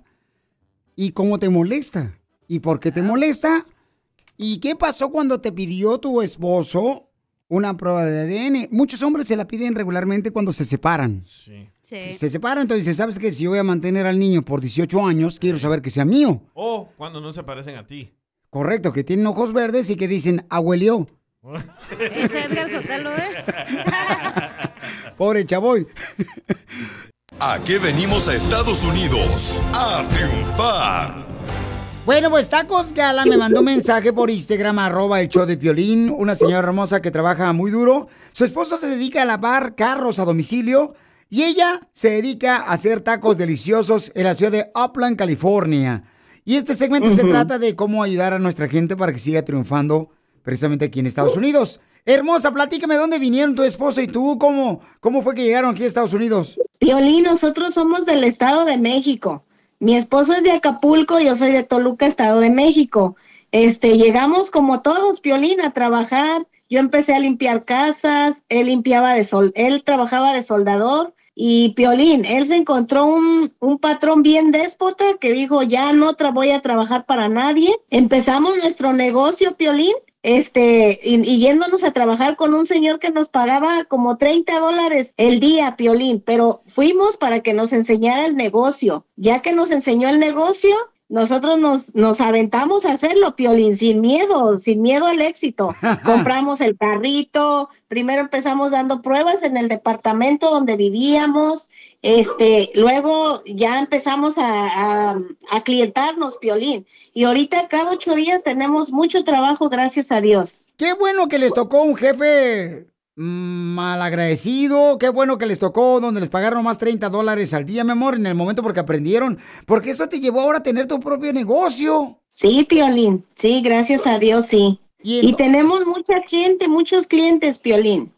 ¿Y cómo te molesta? ¿Y por qué te molesta? ¿Y qué pasó cuando te pidió tu esposo una prueba de ADN? Muchos hombres se la piden regularmente cuando se separan. Sí. Si se separan, entonces dice, ¿sabes qué? Si yo voy a mantener al niño por 18 años, quiero saber que sea mío. O cuando no se parecen a ti. Correcto, que tienen ojos verdes y que dicen, abuelió. [laughs] Es Edgar Sotelo, ¿eh? [laughs] Pobre chavoy. ¿A qué venimos a Estados Unidos? A triunfar. Bueno, pues Tacos Gala me mandó un mensaje por Instagram, arroba el show de Piolín, una señora hermosa que trabaja muy duro. Su esposo se dedica a lavar carros a domicilio y ella se dedica a hacer tacos deliciosos en la ciudad de Upland, California. Y este segmento se trata de cómo ayudar a nuestra gente para que siga triunfando precisamente aquí en Estados Unidos. Hermosa, platícame dónde vinieron tu esposo y tú, cómo, cómo fue que llegaron aquí a Estados Unidos. Piolín, nosotros somos del Estado de México. Mi esposo es de Acapulco, yo soy de Toluca, Estado de México. Este, llegamos como todos, Piolín, a trabajar. Yo empecé a limpiar casas, él limpiaba de sol, él trabajaba de soldador y Piolín, él se encontró un, un patrón bien déspota que dijo, ya no voy a trabajar para nadie. Empezamos nuestro negocio, Piolín, este, y, yéndonos a trabajar con un señor que nos pagaba como 30 dólares el día, Piolín, pero fuimos para que nos enseñara el negocio. Ya que nos enseñó el negocio, nosotros nos, nos aventamos a hacerlo, Piolín, sin miedo, sin miedo al éxito. [laughs] Compramos el carrito, primero empezamos dando pruebas en el departamento donde vivíamos, este, luego ya empezamos a, a, a clientarnos, Piolín. Y ahorita cada ocho días tenemos mucho trabajo, gracias a Dios. Qué bueno que les tocó un jefe malagradecido, qué bueno que les tocó donde les pagaron más 30 dólares al día, mi amor, en el momento porque aprendieron, porque eso te llevó ahora a tener tu propio negocio. Sí, Piolín, sí, gracias a Dios, sí. Y, tenemos mucha gente, muchos clientes, Piolín.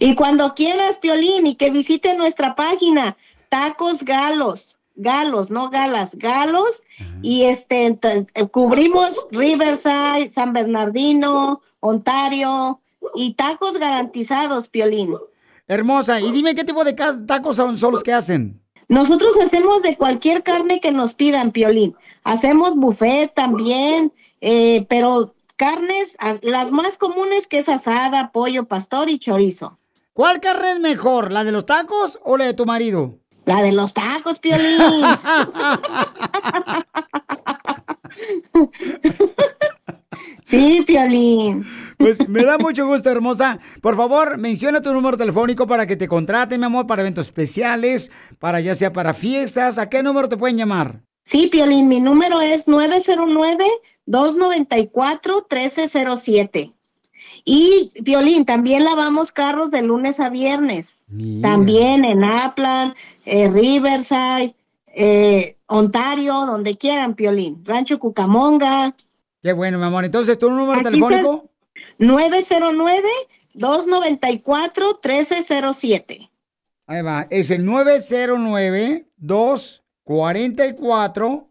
Y cuando quieras, Piolín, y que visite nuestra página, Tacos Galos, Galos, no Galas, Galos, y este, cubrimos Riverside, San Bernardino, Ontario, y tacos garantizados, Piolín. Hermosa, y dime qué tipo de tacos son, los que hacen. Nosotros hacemos de cualquier carne que nos pidan, Piolín. Hacemos buffet también, eh, pero carnes, las más comunes que es asada, pollo, pastor y chorizo. ¿Cuál carne es mejor, la de los tacos o la de tu marido? La de los tacos, Piolín. [laughs] [laughs] sí, Piolín. Pues me da mucho gusto, hermosa. Por favor, menciona tu número telefónico para que te contraten, mi amor, para eventos especiales, para ya sea para fiestas. ¿A qué número te pueden llamar? Sí, Piolín, mi número es 909-294-1307. Y, Piolín, también lavamos carros de lunes a viernes. También en Upland, eh, Riverside, eh, Ontario, donde quieran, Piolín. Rancho Cucamonga. Qué bueno, mi amor. Entonces, ¿tu número Aquí telefónico? está, 909-294-1307. Ahí va. Es el 909-244.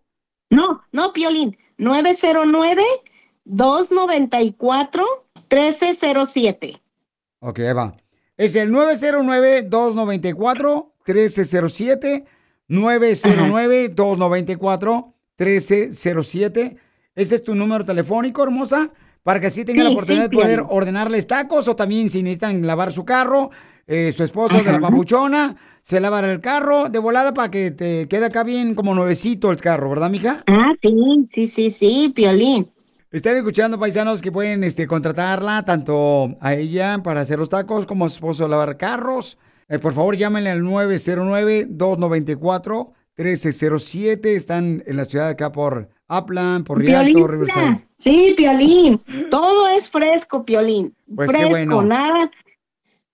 No, no, Piolín. 909-294-1307. Ok, ahí va. Es el 909-294-1307. 909-294-1307. Ese es tu número telefónico, hermosa, para que así tenga Sí, la oportunidad sí, de poder ordenarles tacos o también si necesitan lavar su carro, eh, su esposo de la papuchona, se lavará el carro de volada para que te quede acá bien como nuevecito el carro, ¿verdad, mija? Ah, sí, sí, sí, sí, Piolín. Están escuchando paisanos que pueden este, contratarla tanto a ella para hacer los tacos como a su esposo lavar carros. Eh, por favor, llámenle al 909-294-1307. Están en la ciudad de acá por Piolín, Riverside. Sí, Piolín. Todo es fresco, Piolín. Pues fresco, bueno. nada,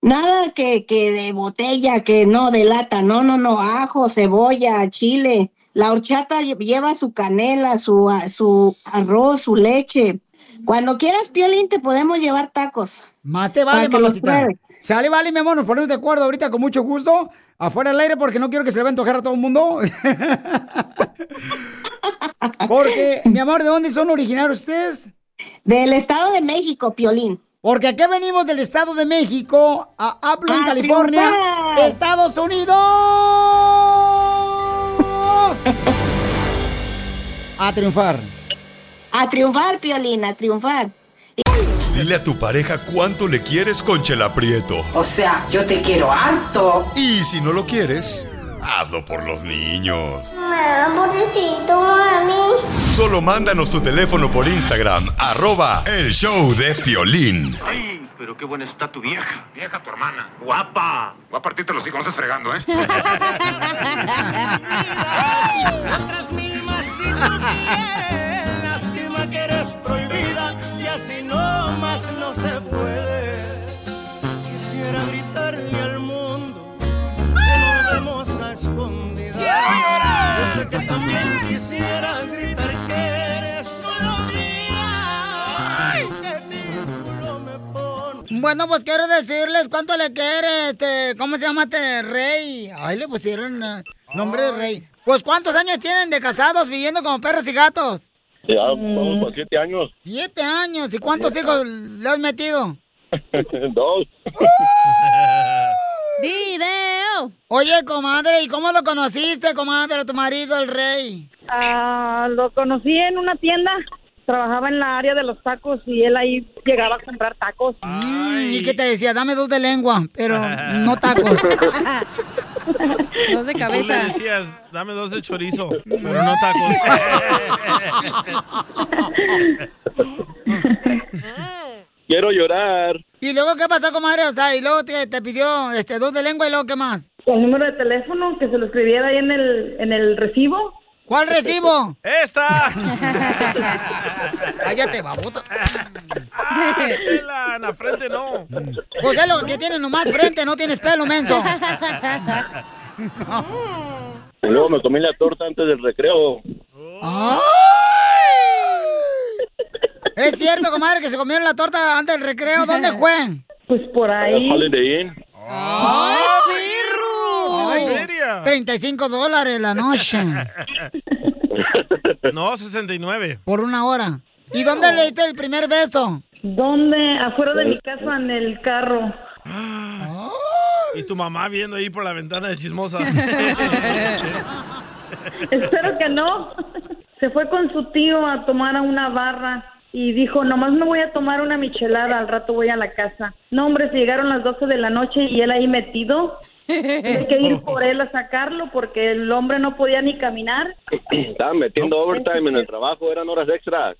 nada que, que de botella, que no de lata. No, no, no. Ajo, cebolla, chile. La horchata lle- lleva su canela, su, su arroz, su leche. Cuando quieras, Piolín, te podemos llevar tacos. Más te vale, mamacita. Sale, vale, mi amor, nos ponemos de acuerdo ahorita con mucho gusto. Afuera del aire porque no quiero que se le va a antojar a todo el mundo. [laughs] porque, mi amor, ¿de dónde son originarios ustedes? Del Estado de México, Piolín. Porque aquí venimos del Estado de México a Upland, ¡A California, triunfar! Estados Unidos. [laughs] a triunfar. A triunfar, Piolín, a triunfar. Dile a tu pareja cuánto le quieres con Chela Prieto. O sea, yo te quiero harto. Y si no lo quieres, hazlo por los niños. Pobrecito, mami. Solo mándanos tu teléfono por Instagram, arroba el show de Piolín. Ay, pero qué buena está tu vieja. Vieja tu hermana. Guapa. Voy a partirte los hijos, no estás fregando, ¿eh? [laughs] [laughs] Otras mil más si prohibida y así no más no se puede. Quisiera gritarle al mundo que nos vemos a escondidas. Yo sé que también quisieras gritar que eres solo mía. Bueno, pues quiero decirles cuánto le quiere este, ¿cómo se llama este rey? Ay, le pusieron uh, nombre de rey. Pues cuántos años tienen de casados viviendo como perros y gatos? Ya vamos por siete años. Siete años. ¿Y cuántos hijos le has metido? [laughs] Dos. [laughs] ¡Video! Oye, comadre, ¿y cómo lo conociste, comadre, a tu marido, el rey? Ah, lo conocí en una tienda. Trabajaba en la área de los tacos y él ahí llegaba a comprar tacos. Mm, ¿Y qué te decía? Dame dos de lengua, pero no tacos. [laughs] Dos de Tú le cabeza. decías, dame dos de chorizo, pero no tacos. [laughs] Quiero llorar. ¿Y luego qué pasó, comadre? O sea, y luego te, te pidió este, dos de lengua y luego qué más. El número de teléfono que se lo escribiera ahí en el, en el recibo. ¿Cuál recibo? ¡Esta! [laughs] Cállate, babota. ¡Ah, Estela! En la frente no. Pues es lo que tienes nomás frente, no tienes pelo, menso. Y luego me comí la torta antes del recreo. ¡Ay! ¿Es cierto, comadre, que se comieron la torta antes del recreo? ¿Dónde fue? Pues por ahí. Holiday Inn. ¡Ay, perro! ¡Ay, feria! 35 dólares la noche. No, 69. Por una hora. ¿Y dónde le diste el primer beso? ¿Dónde? Afuera de mi casa en el carro. Y tu mamá viendo ahí por la ventana de chismosa. [laughs] Espero que no. Se fue con su tío a tomar a una barra y dijo, nomás me voy a tomar una michelada, al rato voy a la casa. No, hombre, se llegaron las 12 de la noche y él ahí metido. Tuve que ir por él a sacarlo porque el hombre no podía ni caminar. Estaban metiendo overtime en el trabajo, eran horas extras.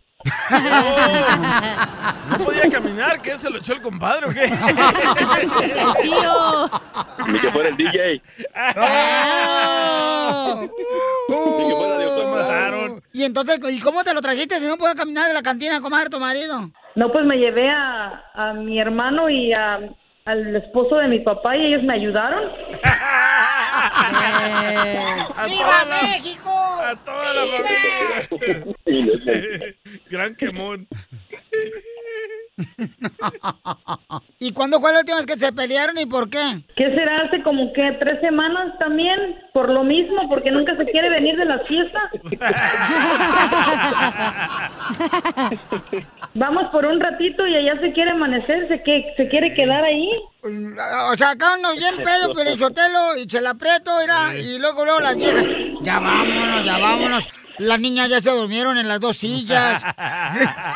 No podía caminar, ¿qué? ¿Se lo echó el compadre o qué? ¡El [laughs] tío! Ni que fuera el DJ. [laughs] Ni que fuera. ¿Y entonces, ¿y cómo te lo trajiste si no puedo caminar de la cantina, comadre, tu marido? No, pues me llevé a, a mi hermano y a, al esposo de mi papá y ellos me ayudaron. [laughs] A toda la- México! A toda la familia. [laughs] Gran quemón. [laughs] [laughs] ¿Y cuándo fue la última vez que se pelearon y por qué? ¿Qué será? Hace como que tres semanas también, por lo mismo, porque nunca se quiere venir de la fiesta. [laughs] Vamos por un ratito y allá se quiere amanecer, se, que, se quiere quedar ahí. O sea, acá uno bien pedo, Pelizotelo, y se la aprieto, mira, y luego, luego las viejas. Ya vámonos, ya vámonos. Las niñas ya se durmieron en las dos sillas. [laughs]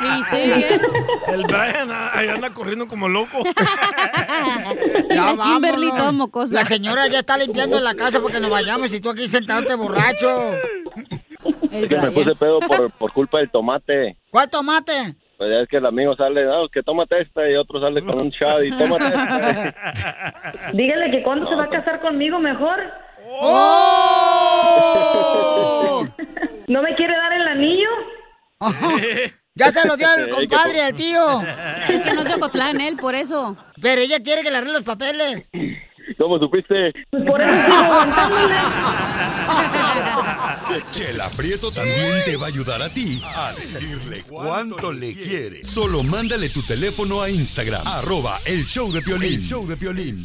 Y sí, ¿eh? El Brian ah, ahí anda corriendo como loco. [laughs] Ya La Kimberly vámonos. toda mocosa. La señora ya está limpiando la casa porque nos vayamos y tú aquí sentándote borracho. Es que me puse pedo por, por culpa del tomate. ¿Cuál tomate? Pues ya es que el amigo sale, no, que tómate esta y otro sale con un shot y tómate esta. [laughs] Dígale que cuando se va a casar conmigo mejor. ¡Oh! ¿No me quiere dar el anillo? [laughs] Ya se lo dio al compadre, al tío. Es que no es de Ocotlán, él, por eso. Pero ella quiere que le arregle los papeles. ¿Cómo supiste? Por eso. [laughs] Chela Prieto también te va a ayudar a ti a decirle cuánto le quiere. Solo mándale tu teléfono a Instagram, arroba el show de Piolín. El show de Piolín.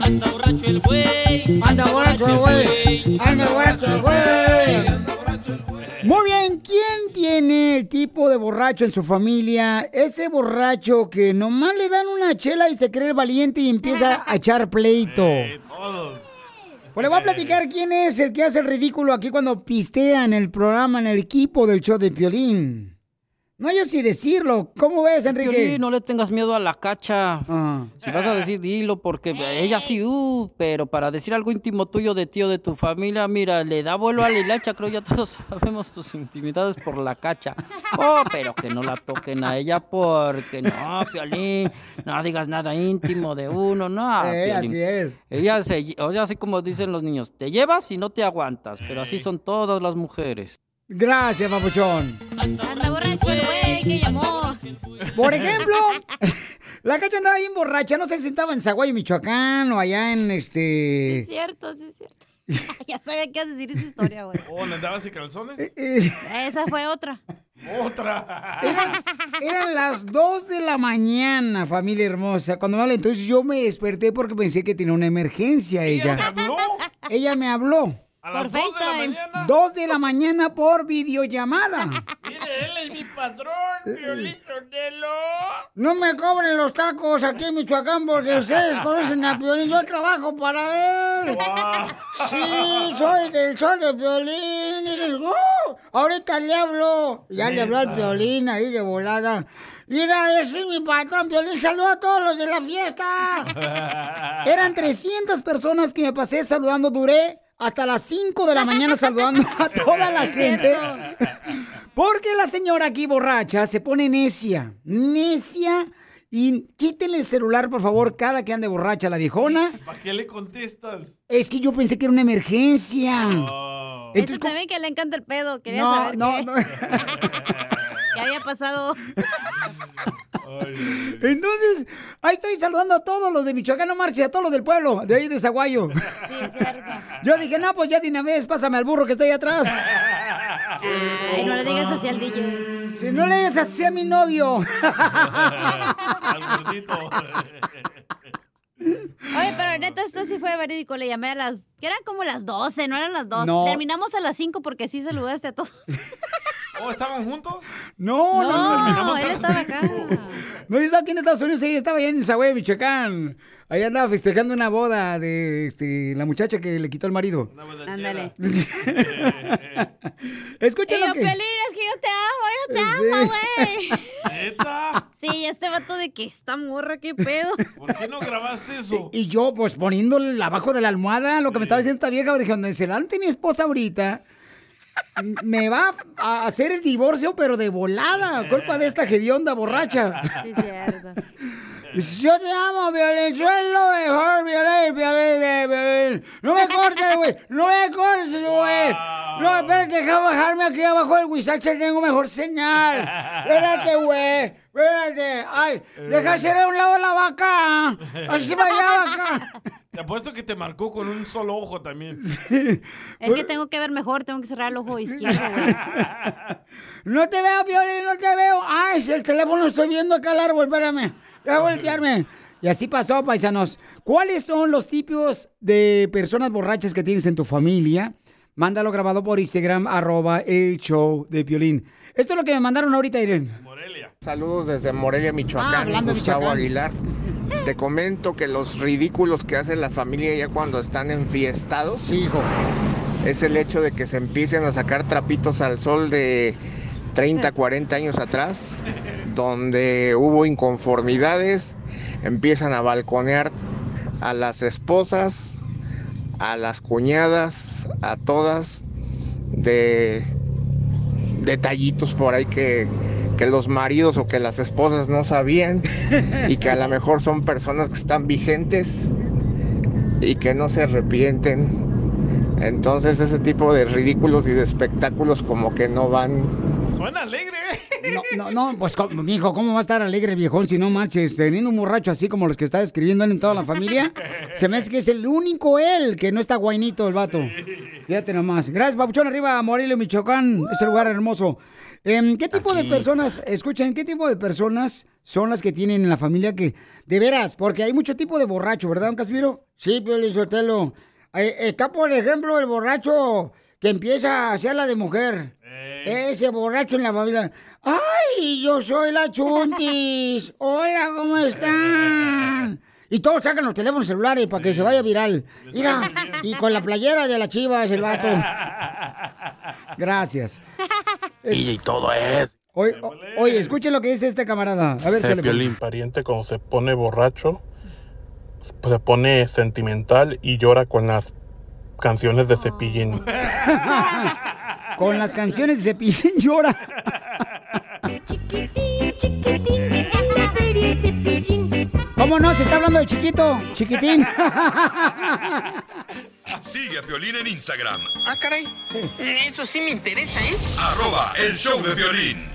Anda borracho el güey. Anda borracho el güey. Anda borracho el güey. Muy bien, ¿quién tiene el tipo de borracho en su familia? Ese borracho que nomás le dan una chela y se cree el valiente y empieza a echar pleito. Pues le voy a platicar quién es el que hace el ridículo aquí cuando pistea en el programa, en el equipo del show de Piolín. No hay si decirlo. ¿Cómo ves, Enrique? Piolín, no le tengas miedo a la cacha. Ah. Si vas a decir, dilo, porque ella sí, uh, pero para decir algo íntimo tuyo de tío de tu familia, mira, le da vuelo a la hilacha, creo ya todos [laughs] sabemos tus intimidades por la cacha. Oh, pero que no la toquen a ella porque no, Piolín, no digas nada íntimo de uno, no. Eh, así es. Ella, se, o sea, así como dicen los niños, te llevas y no te aguantas, pero así son todas las mujeres. Gracias, papuchón. Anda borracho el güey que llamó. Por ejemplo, [laughs] la cacha andaba bien borracha. No sé si estaba en Zaguayo, Michoacán o allá en este. Es cierto, sí es cierto. [laughs] ya sabía que ibas a decir esa historia, güey. Oh, ¿le andabas sin calzones? Esa fue otra. Otra. Eran las 2 de la mañana, familia hermosa. Cuando me habla, entonces yo me desperté porque pensé que tenía una emergencia ella. ¿Te habló? Ella me habló. A las 2 de la mañana. 2 de la mañana por videollamada. [laughs] Mire, él es mi patrón, Piolín Sotelo. No me cobren los tacos aquí en Michoacán porque ustedes conocen a Piolín. Yo trabajo para él. [laughs] Sí, soy del sol de Piolín. Y les- ¡Uh! ahorita le hablo. Ya le habló al Piolín ahí de volada. Mira, ese es mi patrón, Piolín. Saluda a todos los de la fiesta. [laughs] Eran 300 personas que me pasé saludando. Duré hasta las 5 de la mañana saludando a [laughs] toda la gente. Porque la señora aquí borracha se pone necia. Necia. Y quítenle el celular, por favor, cada que ande borracha la viejona. ¿Para qué le contestas? Es que yo pensé que era una emergencia. Entonces, también que le encanta el pedo. Quería No, saber no, qué, no. [laughs] pasado. Entonces, ahí estoy saludando a todos los de Michoacán, no marche, a todos los del pueblo, de ahí de Zaguayo. Sí, es cierto. Yo dije, no, pues ya de una vez, pásame al burro que está ahí atrás. Ay, no le digas así al DJ. Si no le digas así a mi novio. [laughs] Al gordito. Oye, pero neta, esto sí fue verídico. Le llamé a las. que eran como las 12, no eran las 2. No. Terminamos a las 5 porque sí saludaste a todos. [laughs] ¿Oh, estaban juntos? No, no, No, él estaba acá. No, yo estaba aquí en Estados Unidos, ella estaba allá en Zaguayo, Michoacán. Ahí andaba festejando una boda de este, la muchacha que le quitó el marido. Ándale. [laughs] [laughs] Escucha Y lo que... Piolín, es que yo te amo, yo te Sí. amo, güey. ¿Neta? Sí, este vato de que esta morra, qué pedo. ¿Por qué no grabaste eso? Y yo, pues, poniéndole abajo de la almohada, lo que me estaba diciendo esta vieja, dije, donde se levante mi esposa ahorita, me va a hacer el divorcio, pero de volada, culpa de esta hedionda borracha. Sí, cierto. Yo te amo, Violín, soy lo mejor, Violín, Violín, Violín. No me cortes, güey, no me cortes, güey. No, espérate, deja bajarme aquí abajo del huizache, tengo mejor señal. Espérate, güey, espérate. Ay, deja hacer a un lado la vaca. Así va la vaca. Te apuesto que te marcó con un solo ojo también. Es que tengo que ver mejor, tengo que cerrar el ojo izquierdo, güey. [laughs] No te veo, Violín, no te veo. Ay, si el teléfono estoy viendo acá al árbol, espérame. Voy a voltearme. Y así pasó, paisanos. ¿Cuáles son los tipos de personas borrachas que tienes en tu familia? Mándalo grabado por Instagram, arroba el show de Piolín. Esto es lo que me mandaron ahorita, Irene. Saludos desde Morelia, Michoacán. Ah, hablando de Gustavo Michoacán. Aguilar. Te comento que los ridículos que hace la familia ya cuando están enfiestados es el hecho de que se empiecen a sacar trapitos al sol de 30, 40 años atrás, donde hubo inconformidades, empiezan a balconear a las esposas, a las cuñadas, a todas, de detallitos por ahí que, que los maridos o que las esposas no sabían y que a lo mejor son personas que están vigentes y que no se arrepienten. Entonces ese tipo de ridículos y de espectáculos como que no van Suena alegre, ¿eh? No, no, no, pues, mijo, ¿cómo va a estar alegre viejón si no marches? Teniendo un borracho así como los que está describiendo él en toda la familia, se me hace que es el único él que no está guainito el vato. Fíjate nomás. Gracias, Papuchón, arriba, Morelia, Michoacán, ese lugar hermoso. Em, ¿Qué tipo de personas, escuchen, qué tipo de personas son las que tienen en la familia que, de veras, porque hay mucho tipo de borracho, ¿verdad, don Casimiro? Sí, Pio Sotelo. Está, por ejemplo, el borracho que empieza a hacer la de mujer. Ese borracho en la familia. ¡Ay, yo soy la Chuntis! [laughs] Hola, ¿cómo están? Y todos sacan los teléfonos celulares para que se vaya viral. Mira, y con la playera de la chivas el vato. [laughs] Gracias. Y todo es. Oye, oye, escuchen lo que dice este camarada. A ver, El chale, violín pariente cuando se pone borracho, se pone sentimental y llora con las canciones de Cepillín. [laughs] Con las canciones de Cepillín llora. ¿Cómo no? Se está hablando de chiquito, chiquitín. [laughs] Sigue a Piolín en Instagram, Ah, caray. Eso sí me interesa, ¿eh? arroba el show de violín.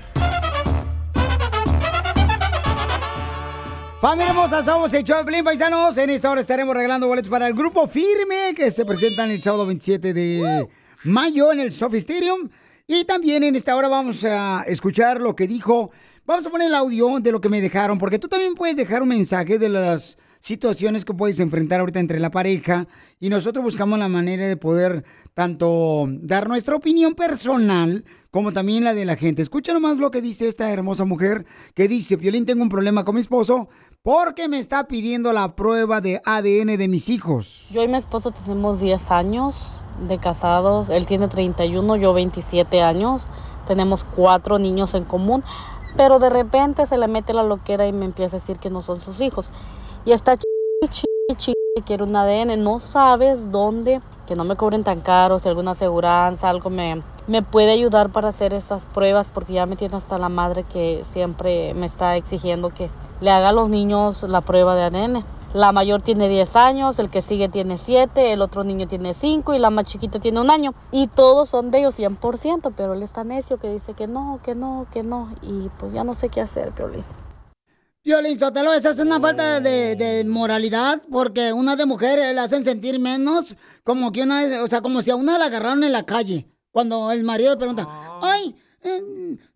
Familia hermosa, somos el show de Pelín Paisanos. En esta hora estaremos regalando boletos para el grupo Firme que se presentan el sábado 27 de mayo en el Sophie Stadium. Y también en esta hora vamos a escuchar lo que dijo. Vamos a poner el audio de lo que me dejaron, porque tú también puedes dejar un mensaje de las situaciones que puedes enfrentar ahorita entre la pareja. Y nosotros buscamos la manera de poder tanto dar nuestra opinión personal como también la de la gente. Escucha nomás lo que dice esta hermosa mujer que dice, Violín, tengo un problema con mi esposo porque me está pidiendo la prueba de ADN de mis hijos. Yo y mi esposo tenemos 10 años de casados. Él tiene 31, yo 27 años. Tenemos cuatro niños en común. Pero de repente se le mete la loquera y me empieza a decir que no son sus hijos. Y está ch ch ch que un ADN. No sabes dónde, que no me cobren tan caro, si alguna aseguranza, algo me, me puede ayudar para hacer esas pruebas, porque ya me tiene hasta la madre que siempre me está exigiendo que le haga a los niños la prueba de ADN. La mayor tiene 10 años, el que sigue tiene 7, el otro niño tiene 5 y la más chiquita tiene un año. Y todos son de ellos 100%, pero él está necio que dice que no, que no, que no. Y pues ya no sé qué hacer, Piolín. Violín Sotelo, esa es una falta de, moralidad porque una de mujeres la hacen sentir menos como que una, o sea, como si a una la agarraron en la calle. Cuando el marido le pregunta, ay, eh,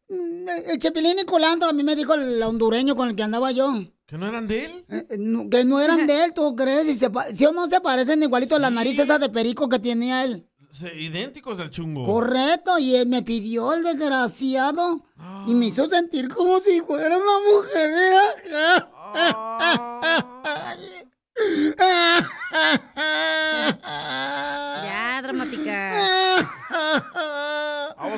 mm, el Chepilín y Culantro, a mí me dijo el hondureño con el que andaba yo. ¿Que no eran de él? Eh, no, que no eran de él, ¿tú crees? Si, se si o no se parecen igualito a la nariz esa de perico que tenía él. Idénticos del chungo. Correcto, y él me pidió el desgraciado y me hizo sentir como si fuera una mujer de acá. Ya, dramática.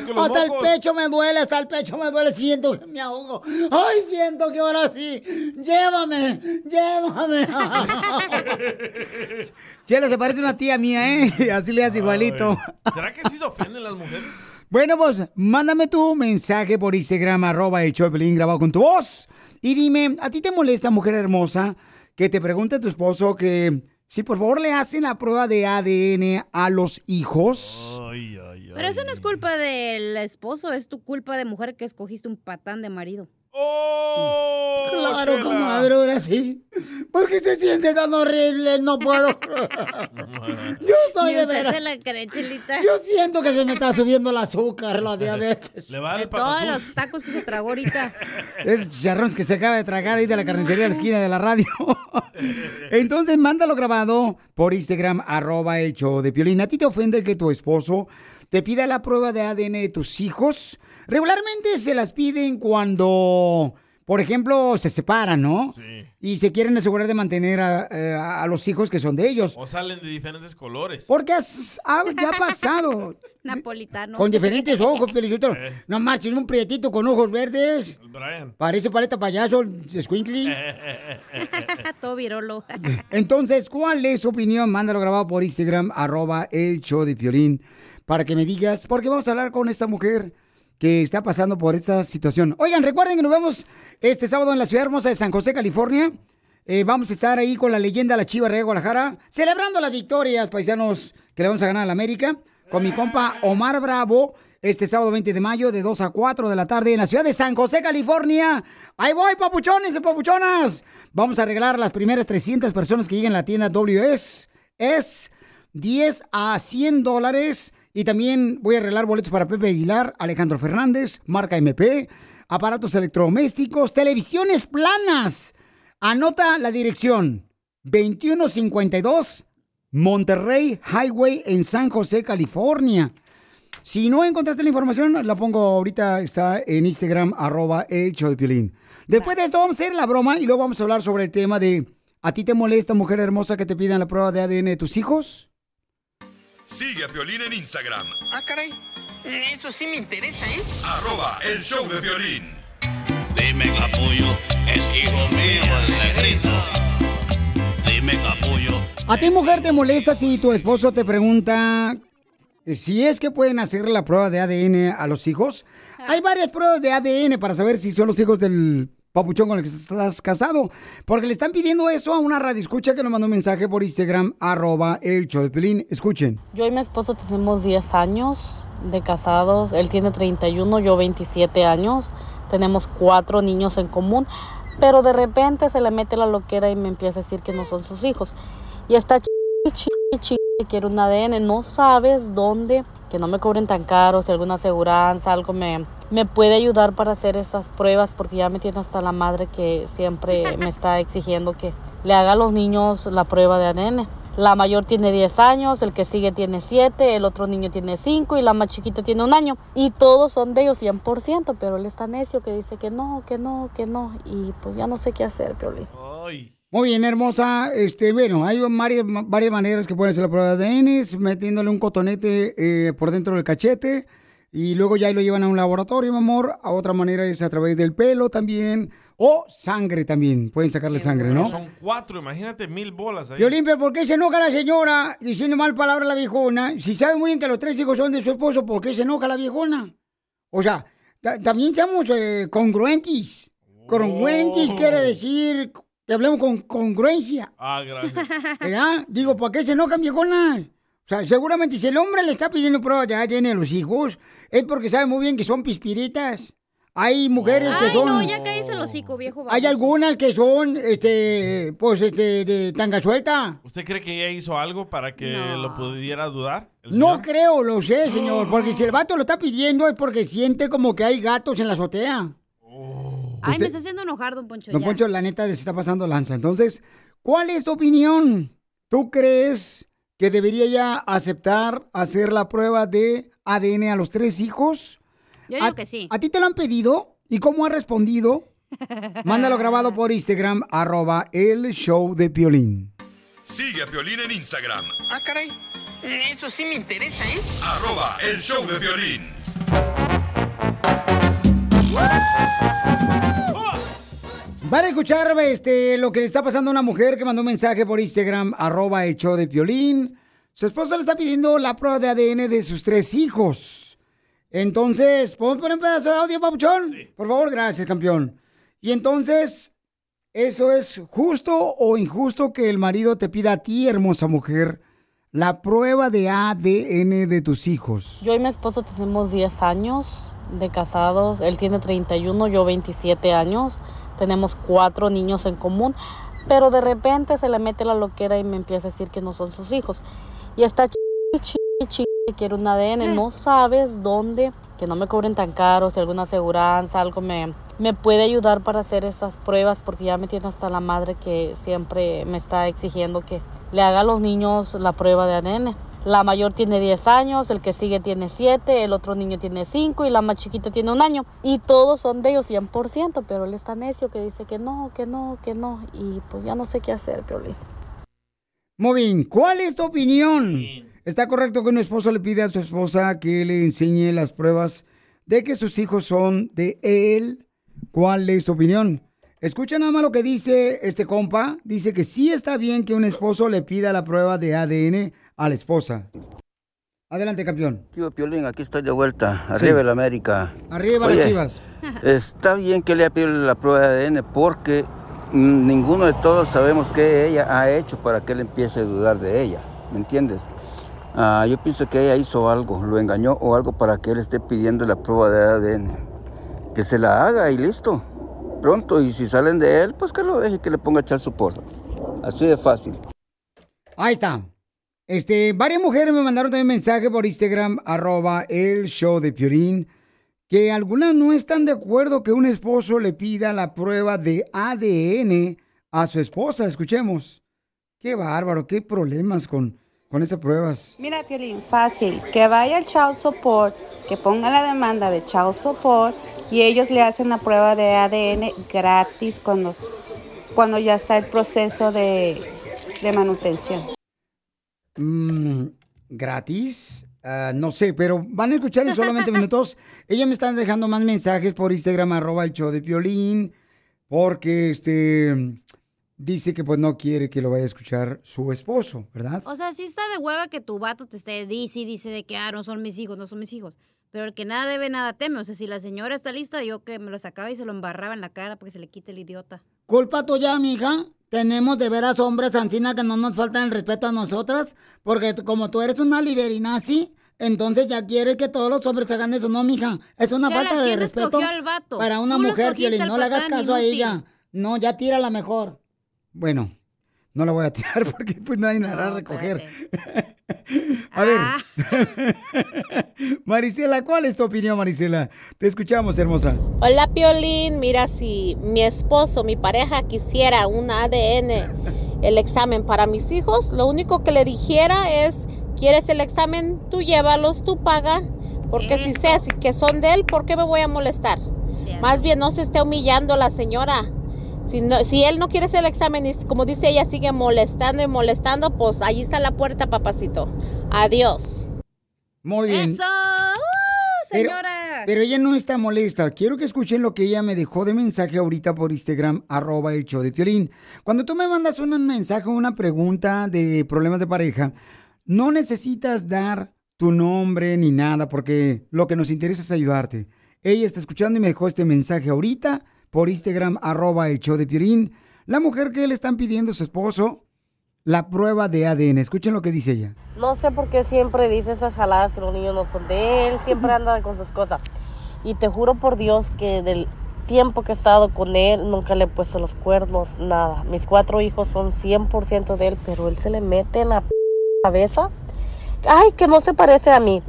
con los Hasta el mocos. Pecho me duele, hasta el pecho me duele, siento que me ahogo. Ay, siento que ahora sí. Llévame, llévame. [laughs] Chela, se parece a una tía mía, ¿eh? Así le hace igualito. ¿Será que sí se ofenden las mujeres? Bueno, pues mándame tu mensaje por Instagram, arroba el Choplin grabado con tu voz. Y dime, ¿a ti te molesta, mujer hermosa, que te pregunte tu esposo que si por favor le hacen la prueba de ADN a los hijos? Pero eso no es culpa del esposo, es tu culpa de mujer que escogiste un patán de marido. Claro, comadre, ahora sí. ¿Por qué se siente tan horrible? No puedo. [laughs] Yo estoy Y de veras. se la cree, Chelita. Yo siento que se me está subiendo el azúcar, la [laughs] diabetes. Le va De todos los tacos que se tragó ahorita. [laughs] Es chicharrones que se acaba de tragar ahí de la carnicería de la esquina de la radio. Entonces, mándalo grabado por Instagram, arroba el show de Piolín. ¿A ti te ofende que tu esposo te pida la prueba de ADN de tus hijos? Regularmente se las piden cuando, por ejemplo, se separan, ¿no? Y se quieren asegurar de mantener a, eh, a los hijos que son de ellos. O salen de diferentes colores. Porque has- ha- ya ha pasado. [laughs] Napolitano. Con diferentes [laughs] ojos, Piolichotelo. No marches, un prietito con ojos verdes. Brian. Parece paleta payaso, Squinkly. [laughs] Todo virolo. Entonces, ¿cuál es su opinión? Mándalo grabado por Instagram, arroba el show de Piolín, para que me digas, porque vamos a hablar con esta mujer que está pasando por esta situación. Oigan, recuerden que nos vemos este sábado en la ciudad hermosa de San José, California. Eh, vamos a estar ahí con la leyenda La Chiva de Guadalajara, celebrando las victorias, paisanos, que le vamos a ganar a la América, con mi compa Omar Bravo, este sábado 20 de mayo, de 2 a 4 de la tarde, en la ciudad de San José, California. Ahí voy, papuchones y papuchonas. Vamos a regalar a las primeras 300 personas que lleguen a la tienda WS. Es 10 a 100 dólares. Y también voy a regalar boletos para Pepe Aguilar, Alejandro Fernández, marca MP, aparatos electrodomésticos, televisiones planas. Anota la dirección 2152 Monterrey Highway en San José, California. Si no encontraste la información, la pongo ahorita, está en Instagram, arroba el show de Piolín. Después de esto vamos a hacer la broma y luego vamos a hablar sobre el tema de ¿a ti te molesta, mujer hermosa, que te pidan la prueba de ADN de tus hijos? Sigue a Piolín en Instagram, Ah, caray. Eso sí me interesa, ¿eh? arroba el show de violín. Dime capullo, es hijo mío el negrito. Dime capullo. ¿A ti, mujer, te molesta si tu esposo te pregunta si es que pueden hacer la prueba de ADN a los hijos? Hay varias pruebas de ADN para saber si son los hijos del papuchón con el que estás casado. Porque le están pidiendo eso a una radio escucha que nos mandó un mensaje por Instagram, arroba el show de Piolín. Escuchen. Yo y mi esposo tenemos 10 años de casados. Él tiene 31, yo 27 años. Tenemos cuatro niños en común. Pero de repente se le mete la loquera y me empieza a decir que no son sus hijos. Y está ch ch ch que quiere un ADN. No sabes dónde, que no me cobren tan caro, si alguna aseguranza, algo me, me puede ayudar para hacer esas pruebas, porque ya me tiene hasta la madre que siempre me está exigiendo que le haga a los niños la prueba de ADN. La mayor tiene 10 años, el que sigue tiene 7, el otro niño tiene 5 y la más chiquita tiene un año. Y todos son de ellos 100%, pero él está necio que dice que no, que no, que no. Y pues ya no sé qué hacer, Piolín. Muy bien, hermosa. Este, bueno, hay varias, varias maneras que pueden hacer la prueba de ADN, metiéndole un cotonete eh, por dentro del cachete y luego ya lo llevan a un laboratorio, mi amor. A otra manera es a través del pelo también o sangre también. Pueden sacarle sangre, ¿no? Son cuatro, imagínate mil bolas ahí. Violín, pero ¿por qué se enoja la señora diciendo mal palabra a la viejona? Si sabe muy bien que los tres hijos son de su esposo, ¿por qué se enoja la viejona? O sea, ta- también somos eh, congruentes. Congruentes quiere decir que hablemos con congruencia. Ah, gracias. ¿Verdad? Digo, ¿por qué se enojan viejonas? O sea, seguramente si el hombre le está pidiendo pruebas de ADN a los hijos, es porque sabe muy bien que son pispiritas. Hay mujeres que Ay, son... no, ya cállese el hocico, viejo. Hay algunas que son, este, pues, este, de tanga suelta. ¿Usted cree que ella hizo algo para que lo pudiera dudar? No creo, lo sé, señor, porque [gasps] si el vato lo está pidiendo es porque siente como que hay gatos en la azotea. Ay, Usted- me está haciendo enojar, don Poncho. Don ya. Poncho, la neta se está pasando lanza. Entonces, ¿cuál es tu opinión? ¿Tú crees que debería ya aceptar hacer la prueba de ADN a los tres hijos? Yo digo ¿A- que sí. ¿A ti te lo han pedido? ¿Y cómo has respondido? [laughs] Mándalo grabado por Instagram, arroba el show de Piolín. Sigue a Piolín en Instagram, Ah, caray. Eso sí me interesa, ¿eh? arroba el show de violín. Van a escuchar este, lo que le está pasando a una mujer que mandó un mensaje por Instagram, arroba el show de Piolín. Su esposo le está pidiendo la prueba de ADN de sus tres hijos. Entonces, ¿podemos poner un pedazo de audio, papuchón? Por favor, gracias, campeón. Y entonces, ¿eso es justo o injusto que el marido te pida a ti, hermosa mujer, la prueba de ADN de tus hijos? Yo y mi esposo tenemos 10 años de casados. Él tiene 31, yo 27 años. Tenemos cuatro niños en común. Pero de repente se le mete la loquera y me empieza a decir que no son sus hijos. Y está ch ch ch que quiere un ADN. No sabes dónde, que no me cobren tan caro, si alguna aseguranza, algo me, me puede ayudar para hacer esas pruebas, porque ya me tiene hasta la madre que siempre me está exigiendo que le haga a los niños la prueba de ADN. La mayor tiene 10 años, el que sigue tiene 7, el otro niño tiene 5 y la más chiquita tiene un año. Y todos son de ellos 100%, pero él está necio que dice que no, que no, que no. Y pues ya no sé qué hacer, Piolín. Muy bien, ¿cuál es tu opinión? ¿Está correcto que un esposo le pide a su esposa que le enseñe las pruebas de que sus hijos son de él? ¿Cuál es tu opinión? Escucha nada más lo que dice este compa. Dice que sí está bien que un esposo le pida la prueba de ADN a la esposa. Adelante, campeón. Tío Piolín, aquí estoy de vuelta. Sí. Arriba el América. Arriba las Oye, chivas. [laughs] Está bien que le pida la prueba de ADN porque ninguno de todos sabemos qué ella ha hecho para que él empiece a dudar de ella. ¿Me entiendes? Ah, yo pienso que ella hizo algo, lo engañó o algo para que él esté pidiendo la prueba de ADN. Que se la haga y listo. Pronto, y si salen de él, pues que lo deje que le ponga a echar su porra. Así de fácil. Ahí está. Este, varias mujeres me mandaron también mensaje por Instagram, arroba el show de Piorín, que algunas no están de acuerdo que un esposo le pida la prueba de ADN a su esposa. Escuchemos. Qué bárbaro, qué problemas con, con esas pruebas? Mira, Piolín, fácil. Que vaya al child support, que ponga la demanda de child support y ellos le hacen la prueba de ADN gratis cuando, cuando ya está el proceso de, de manutención. Mm, ¿Gratis? Ah, no sé, pero van a escuchar en solamente [laughs] minutos. Ella me están dejando más mensajes por Instagram, arroba el show de Piolín, porque este dice que pues no quiere que lo vaya a escuchar su esposo, ¿verdad? O sea, sí está de hueva que tu vato te esté dice y dice de que, ah, no son mis hijos, no son mis hijos. Pero el que nada debe, nada teme. O sea, si la señora está lista, yo que me lo sacaba y se lo embarraba en la cara porque se le quite el idiota. Culpa tuya, mija. Tenemos de veras hombres ancina que no nos faltan el respeto a nosotras, porque como tú eres una liberinazi, entonces ya quieres que todos los hombres hagan eso, no, mija. Es una falta de ¿quién respeto escogió al vato? para una mujer, Piolín. No le hagas caso a inútil. ella. No, ya tírala mejor. Bueno, no la voy a tirar [laughs] porque pues nadie la hará recoger. [laughs] a ver. Ah. [laughs] Marisela, ¿cuál es tu opinión, Marisela? Te escuchamos, hermosa. Hola Piolín, mira si mi esposo, mi pareja quisiera un ADN, el examen para mis hijos, lo único que le dijera es, ¿quieres el examen? Tú llévalos, tú paga, porque si sé que son de él, ¿por qué me voy a molestar? Más bien no se esté humillando la señora. Si, no, si él no quiere hacer el examen y como dice ella sigue molestando y molestando, pues ahí está la puerta, papacito. Adiós. Muy bien. ¡Eso! ¡Uh, Pero- señora! Pero ella no está molesta. Quiero que escuchen lo que ella me dejó de mensaje ahorita por Instagram, arroba el show de Piolín. Cuando tú me mandas un mensaje o una pregunta de problemas de pareja, no necesitas dar tu nombre ni nada, porque lo que nos interesa es ayudarte. Ella está escuchando y me dejó este mensaje ahorita por Instagram, arroba el show de Piolín. La mujer que le están pidiendo a su esposo la prueba de ADN. Escuchen lo que dice ella. No sé por qué siempre dice esas jaladas que los niños no son de él, siempre anda con sus cosas. Y te juro por Dios que del tiempo que he estado con él, nunca le he puesto los cuernos, nada. Mis cuatro hijos son 100% de él, pero él se le mete en la p- cabeza. Ay, que no se parece a mí,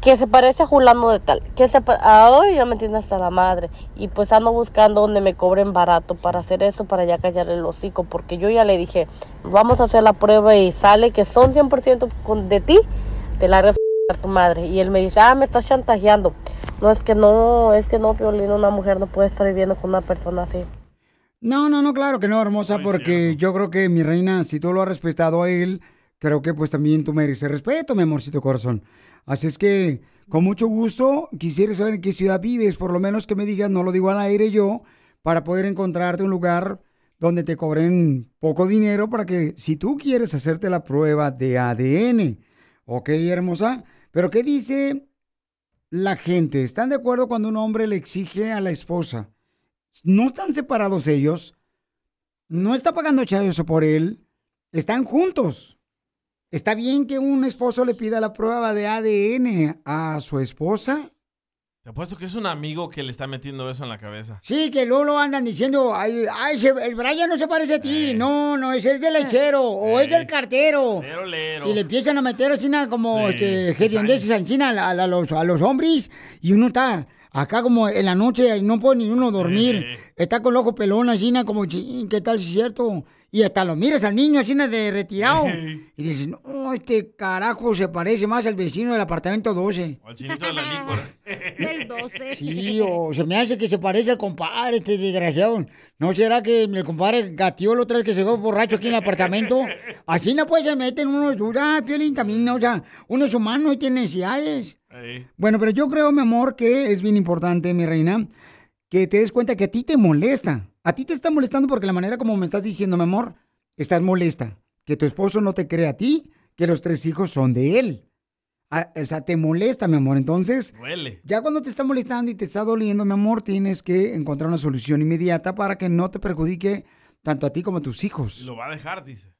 que se parece a Julano de tal, que se Ay, ya me entiende hasta la madre. Y pues ando buscando donde me cobren barato para hacer eso, para ya callar el hocico, porque yo ya le dije, vamos a hacer la prueba y sale que son 100% con- de ti, te la a tu madre. Y él me dice, ah, me estás chantajeando. No, es que no, es que no, Piolín, una mujer no puede estar viviendo con una persona así. No, no, no, claro que no, hermosa, porque yo creo que mi reina, si tú lo has respetado a él, creo que pues también tú mereces respeto, mi amorcito corazón. Así es que, con mucho gusto, quisiera saber en qué ciudad vives, por lo menos que me digas, no lo digo al aire yo, para poder encontrarte un lugar donde te cobren poco dinero para que si tú quieres hacerte la prueba de ADN. Ok, hermosa. Pero ¿qué dice la gente? ¿Están de acuerdo cuando un hombre le exige a la esposa? no están separados ellos, no está pagando chayoso por él, están juntos. ¿Está bien que un esposo le pida la prueba de ADN a su esposa? Te apuesto que es un amigo que le está metiendo eso en la cabeza. Sí, que luego lo andan diciendo, ay, ay, se- el Brian no se parece a ti, no, no, ese es del lechero o es del cartero. Lero, lero. Y le empiezan a meter así como este, a, a- a los, a los hombres y uno está acá como en la noche no puede ni uno dormir. Está con el ojo pelón así como, "Chin, ¿qué tal si es cierto? Y hasta lo miras al niño así de retirado y dices, no, este carajo se parece más al vecino del apartamento 12. O el chinito de la licor. [laughs] Del 12. Sí, o se me hace que se parece al compadre, este desgraciado. ¿No será que el compadre gateó la otra vez que se fue borracho aquí en el apartamento? Así no puede se meten unos duras, Piolín, también, o sea, uno es humano y tiene necesidades. Bueno, pero yo creo, mi amor, que es bien importante, mi reina, que te des cuenta que a ti te molesta. A ti te está molestando porque la manera como me estás diciendo, mi amor, estás molesta. Que tu esposo no te cree a ti, que los tres hijos son de él. Ah, o sea, te molesta, mi amor. Entonces, Duele. ya cuando te está molestando y te está doliendo, mi amor, tienes que encontrar una solución inmediata para que no te perjudique tanto a ti como a tus hijos. lo va a dejar, dice.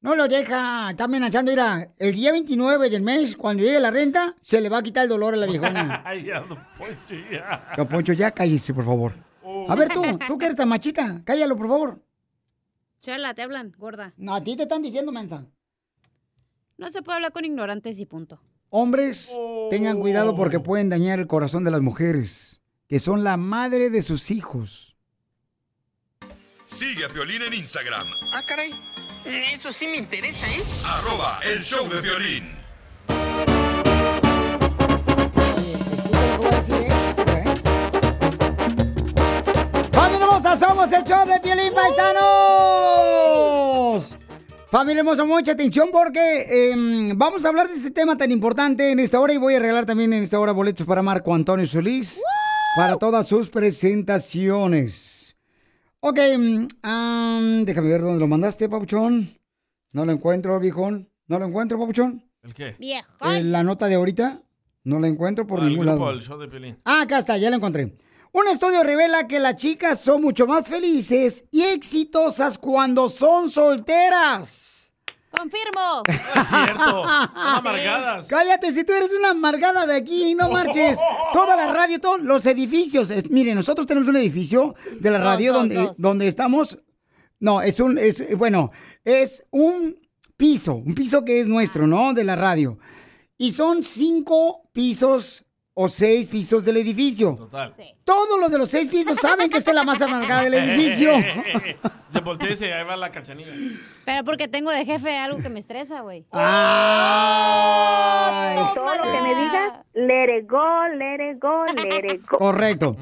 No lo deja, está amenazando, mira, el día 29 del mes, cuando llegue la renta, se le va a quitar el dolor a la viejona. [laughs] Ay, ya, don Poncho, ya. Don Poncho, ya cállese, por favor. A ver tú, tú que eres tan machita, cállalo, por favor. Chela, te hablan, gorda. No, a ti te están diciendo, mensa. No se puede hablar con ignorantes y punto. Hombres, tengan cuidado porque pueden dañar el corazón de las mujeres, que son la madre de sus hijos. Sigue a Piolín en Instagram, Ah, caray. Eso sí me interesa, ¿eh? Arroba el show de violín. ¡Familia hermosa! ¡Somos el show de Piolín Paisanos! Familia hermosa, mucha atención porque em, vamos a hablar de este tema tan importante en esta hora y voy a regalar también en esta hora boletos para Marco Antonio Solís para todas sus presentaciones. Ok, am, déjame ver dónde lo mandaste, Papuchón. No lo encuentro, viejón. No lo encuentro, Papuchón. ¿El qué? Viejo. Eh, la nota de ahorita no la encuentro por Ah, el ningún grupo, lado. el show de Piolín. Ah, acá está, ya lo encontré. Un estudio revela que las chicas son mucho más felices y exitosas cuando son solteras. Confirmo. Es cierto. Son amargadas. Cállate, si tú eres una amargada de aquí, no [laughs] marches. Toda la radio, todos los edificios. Es- miren, nosotros tenemos un edificio de la Dos, radio dos, donde, dos. donde estamos. No, es un, es, bueno, es un piso, un piso que es nuestro, ¿no? De la radio. Y son cinco pisos o seis pisos del edificio. Total. Todos los de los seis pisos saben que esta es la más amargada del edificio. [laughs] Se voltea y se ahí va la cachanilla. Pero porque tengo de jefe algo que me estresa, güey. [laughs] Todo lo que me digas, let it go, let it go, let it go. Correcto.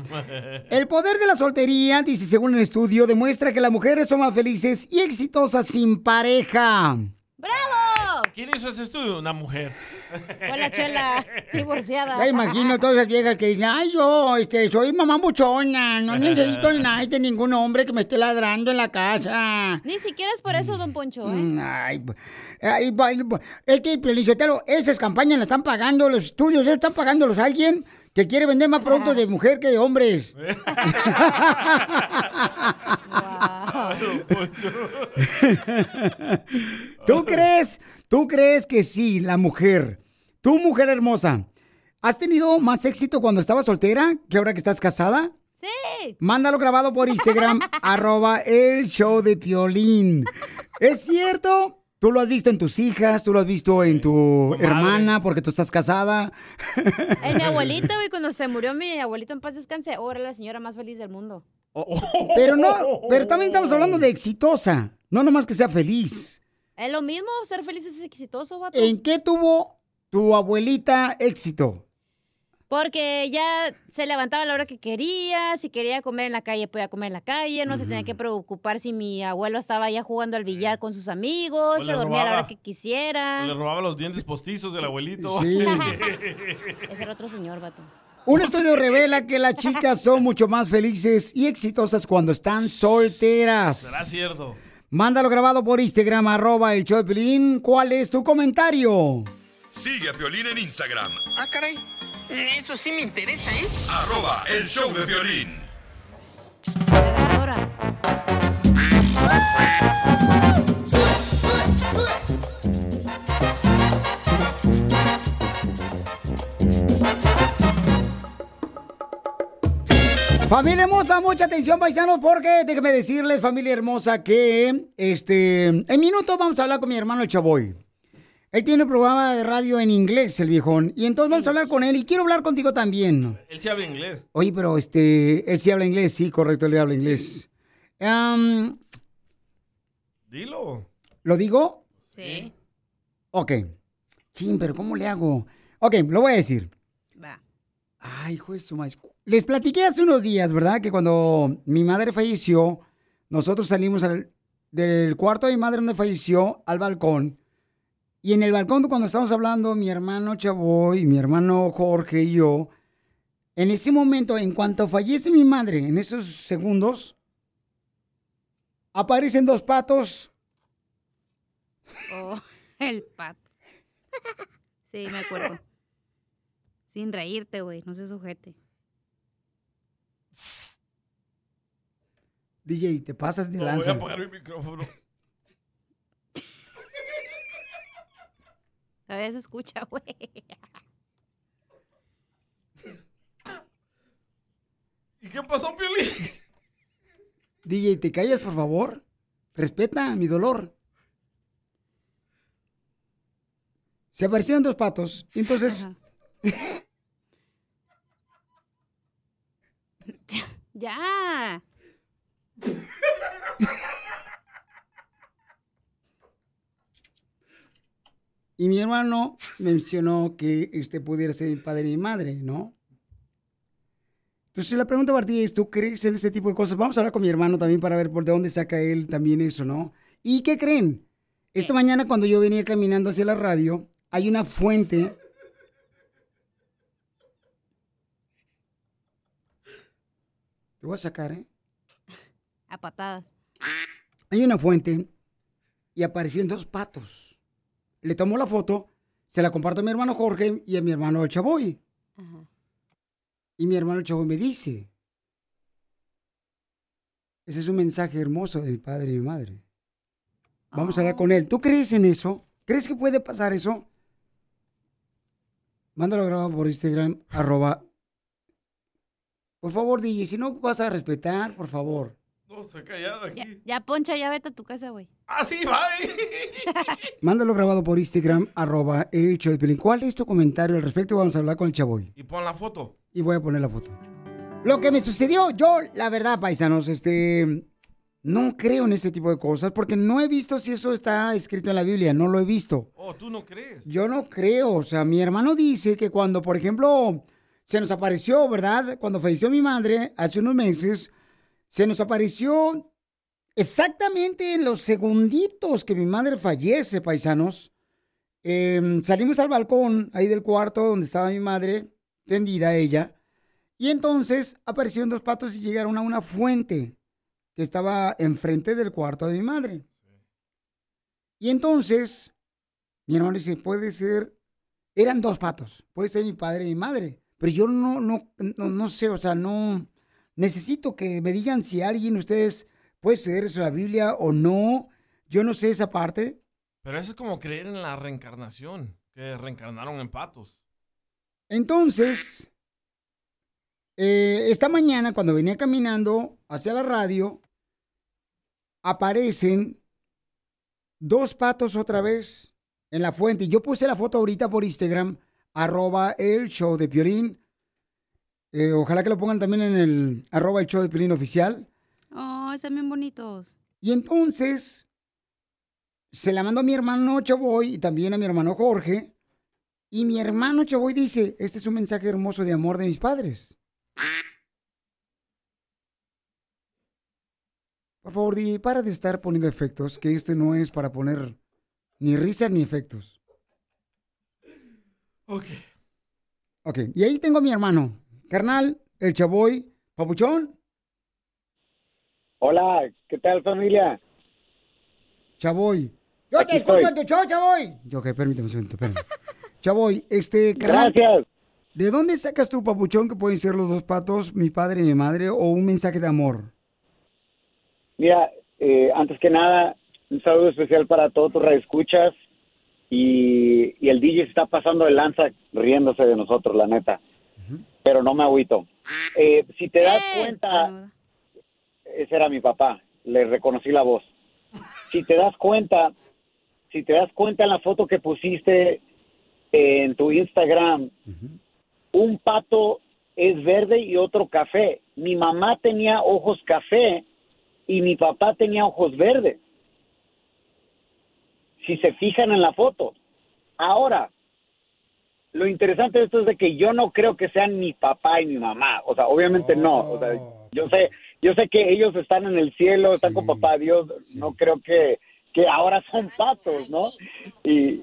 El poder de la soltería, dice según un estudio, demuestra que las mujeres son más felices y exitosas sin pareja. ¡Bravo! ¿Quién hizo ese estudio? Una mujer. [laughs] Fue la chela divorciada. Ya imagino todas esas viejas que dicen, ay, yo este, soy mamá buchona, no [laughs] necesito nada de ningún hombre que me esté ladrando en la casa. Ni siquiera es por eso, don Poncho, ¿eh? Mm, Ay, ay, bu- es que, Pelizotelo, esas campañas las están pagando, los estudios, ¿eh? están pagándolos a alguien que quiere vender más productos de mujer que de hombres. [laughs] [laughs] ¿Tú crees, tú crees que sí, la mujer, tú mujer hermosa, has tenido más éxito cuando estabas soltera que ahora que estás casada? Sí. Mándalo grabado por Instagram, [laughs] arroba el show de Piolín. ¿Es cierto? Tú lo has visto en tus hijas, tú lo has visto en tu hermana porque tú estás casada. En mi abuelito, güey, cuando se murió mi abuelito en paz descanse, ahora la señora más feliz del mundo. Pero no, pero también estamos hablando de exitosa, no nomás que sea feliz. Es lo mismo, ser feliz es exitoso, vato. ¿En qué tuvo tu abuelita éxito? Porque ya se levantaba a la hora que quería, si quería comer en la calle, podía comer en la calle, no se tenía que preocupar si mi abuelo estaba ya jugando al billar con sus amigos, O se dormía a la hora que quisiera. Le robaba los dientes postizos del abuelito. Sí. [laughs] Ese era otro señor, vato. Un estudio revela que las chicas son mucho más felices y exitosas cuando están solteras. ¿Será cierto? Mándalo grabado por Instagram, arroba el show de Piolín. ¿Cuál es tu comentario? Sigue a Piolín en Instagram. Ah, caray. Eso sí me interesa, ¿eh? Arroba el show de violín. Familia hermosa, mucha atención, paisanos, porque déjenme decirles, familia hermosa, que este, en minutos vamos a hablar con mi hermano el Chaboy. Él tiene un programa de radio en inglés, el viejón, y entonces vamos a hablar con él y quiero hablar contigo también. Él sí habla inglés. Oye, pero este, él sí habla inglés, sí, correcto, él habla inglés. Dilo. ¿Lo digo? Sí. Ok. Sí, pero ¿cómo le hago? Ok, lo voy a decir. Va. Ay, hijo de su maíz. Les platiqué hace unos días, ¿verdad? Que cuando mi madre falleció, nosotros salimos al- del cuarto de mi madre donde falleció al balcón. Y en el balcón, cuando estábamos hablando, mi hermano Chavoy, mi hermano Jorge y yo, en ese momento, en cuanto fallece mi madre, en esos segundos, aparecen dos patos. Oh, [laughs] el pato. [laughs] sí, me acuerdo. Sin reírte, güey, no se sujete. DJ, te pasas de No, voy a lanza. apagar mi micrófono. Todavía se escucha, güey. ¿Y qué pasó, Piolín? DJ, ¿te callas, por favor? Respeta mi dolor. Se aparecieron dos patos. Entonces, [laughs] Ya. Y mi hermano mencionó que este pudiera ser mi padre y mi madre, ¿no? Entonces la pregunta para ti es, ¿tú crees en ese tipo de cosas? Vamos a hablar con mi hermano también para ver por de dónde saca él también eso, ¿no? ¿Y qué creen? Esta mañana cuando yo venía caminando hacia la radio, hay una fuente. Te voy a sacar, ¿eh? A patadas. Hay una fuente y aparecieron dos patos. Le tomo la foto, se la comparto a mi hermano Jorge y a mi hermano el Chavoy. Y mi hermano el Chavoy me dice, ese es un mensaje hermoso de mi padre y mi madre. Vamos a hablar con él. ¿Tú crees en eso? ¿Crees que puede pasar eso? Mándalo grabado por Instagram, arroba. Por favor, DJ, si no vas a respetar, por favor. No, se ha callado aquí. Ya, ya, Poncha, ya vete a tu casa, güey. ¡Ah, sí, bye! [laughs] Mándalo grabado por Instagram, arroba el show de Piolín. ¿Cuál es tu comentario al respecto? Vamos a hablar con el chavoy. Y pon la foto. Y voy a poner la foto. Lo que me sucedió, yo, la verdad, paisanos, este... No creo en ese tipo de cosas porque no he visto si eso está escrito en la Biblia, no lo he visto. Oh, ¿tú no crees? Yo no creo, o sea, mi hermano dice que cuando, por ejemplo, se nos apareció, ¿verdad? Cuando falleció mi madre hace unos meses, se nos apareció exactamente en los segunditos que mi madre fallece, paisanos. Eh, salimos al balcón ahí del cuarto donde estaba mi madre, tendida ella, y entonces aparecieron dos patos y llegaron a una fuente que estaba enfrente del cuarto de mi madre. Y entonces, mi hermano dice, puede ser, eran dos patos, puede ser mi padre y mi madre, pero yo no, no, no, no sé, o sea, no, necesito que me digan si alguien de ustedes puede ceder eso a la Biblia o no, yo no sé esa parte. Pero eso es como creer en la reencarnación, que reencarnaron en patos. Entonces, eh, esta mañana cuando venía caminando hacia la radio, aparecen dos patos otra vez en la fuente. Y yo puse la foto ahorita por Instagram, arroba el show de Piolín. Eh, ojalá que lo pongan también en el arroba el show de Piolín oficial. Oh, están bien bonitos. Y entonces se la mandó a mi hermano Chavoy y también a mi hermano Jorge. Y mi hermano Chavoy dice, este es un mensaje hermoso de amor de mis padres. Por favor, DJ, para de estar poniendo efectos, que este no es para poner ni risa ni efectos. Ok. Ok, y ahí tengo a mi hermano, carnal, el Chavoy, papuchón. Hola, ¿qué tal familia? Chavoy. Yo Aquí te escucho estoy. en tu show, Chavoy. Ok, permíteme un segundo, espérame. [laughs] Chavoy, este, carnal. Gracias. ¿De dónde sacas tu papuchón que pueden ser los dos patos, mi padre y mi madre, o un mensaje de amor? Mira, eh, antes que nada, un saludo especial para todos tus radioescuchas y, y el DJ se está pasando de lanza riéndose de nosotros, la neta. Pero no me agüito. Eh, si te das cuenta, ese era mi papá, le reconocí la voz. Si te das cuenta, si te das cuenta en la foto que pusiste en tu Instagram, un pato es verde y otro café. Mi mamá tenía ojos café y mi papá tenía ojos verdes. Si se fijan en la foto. Ahora, lo interesante de esto es de que yo no creo que sean mi papá y mi mamá. O sea, obviamente no. O sea, yo sé, yo sé que ellos están en el cielo, están con papá Dios. No creo que, que ahora son [laughs] patos, ¿no? Y,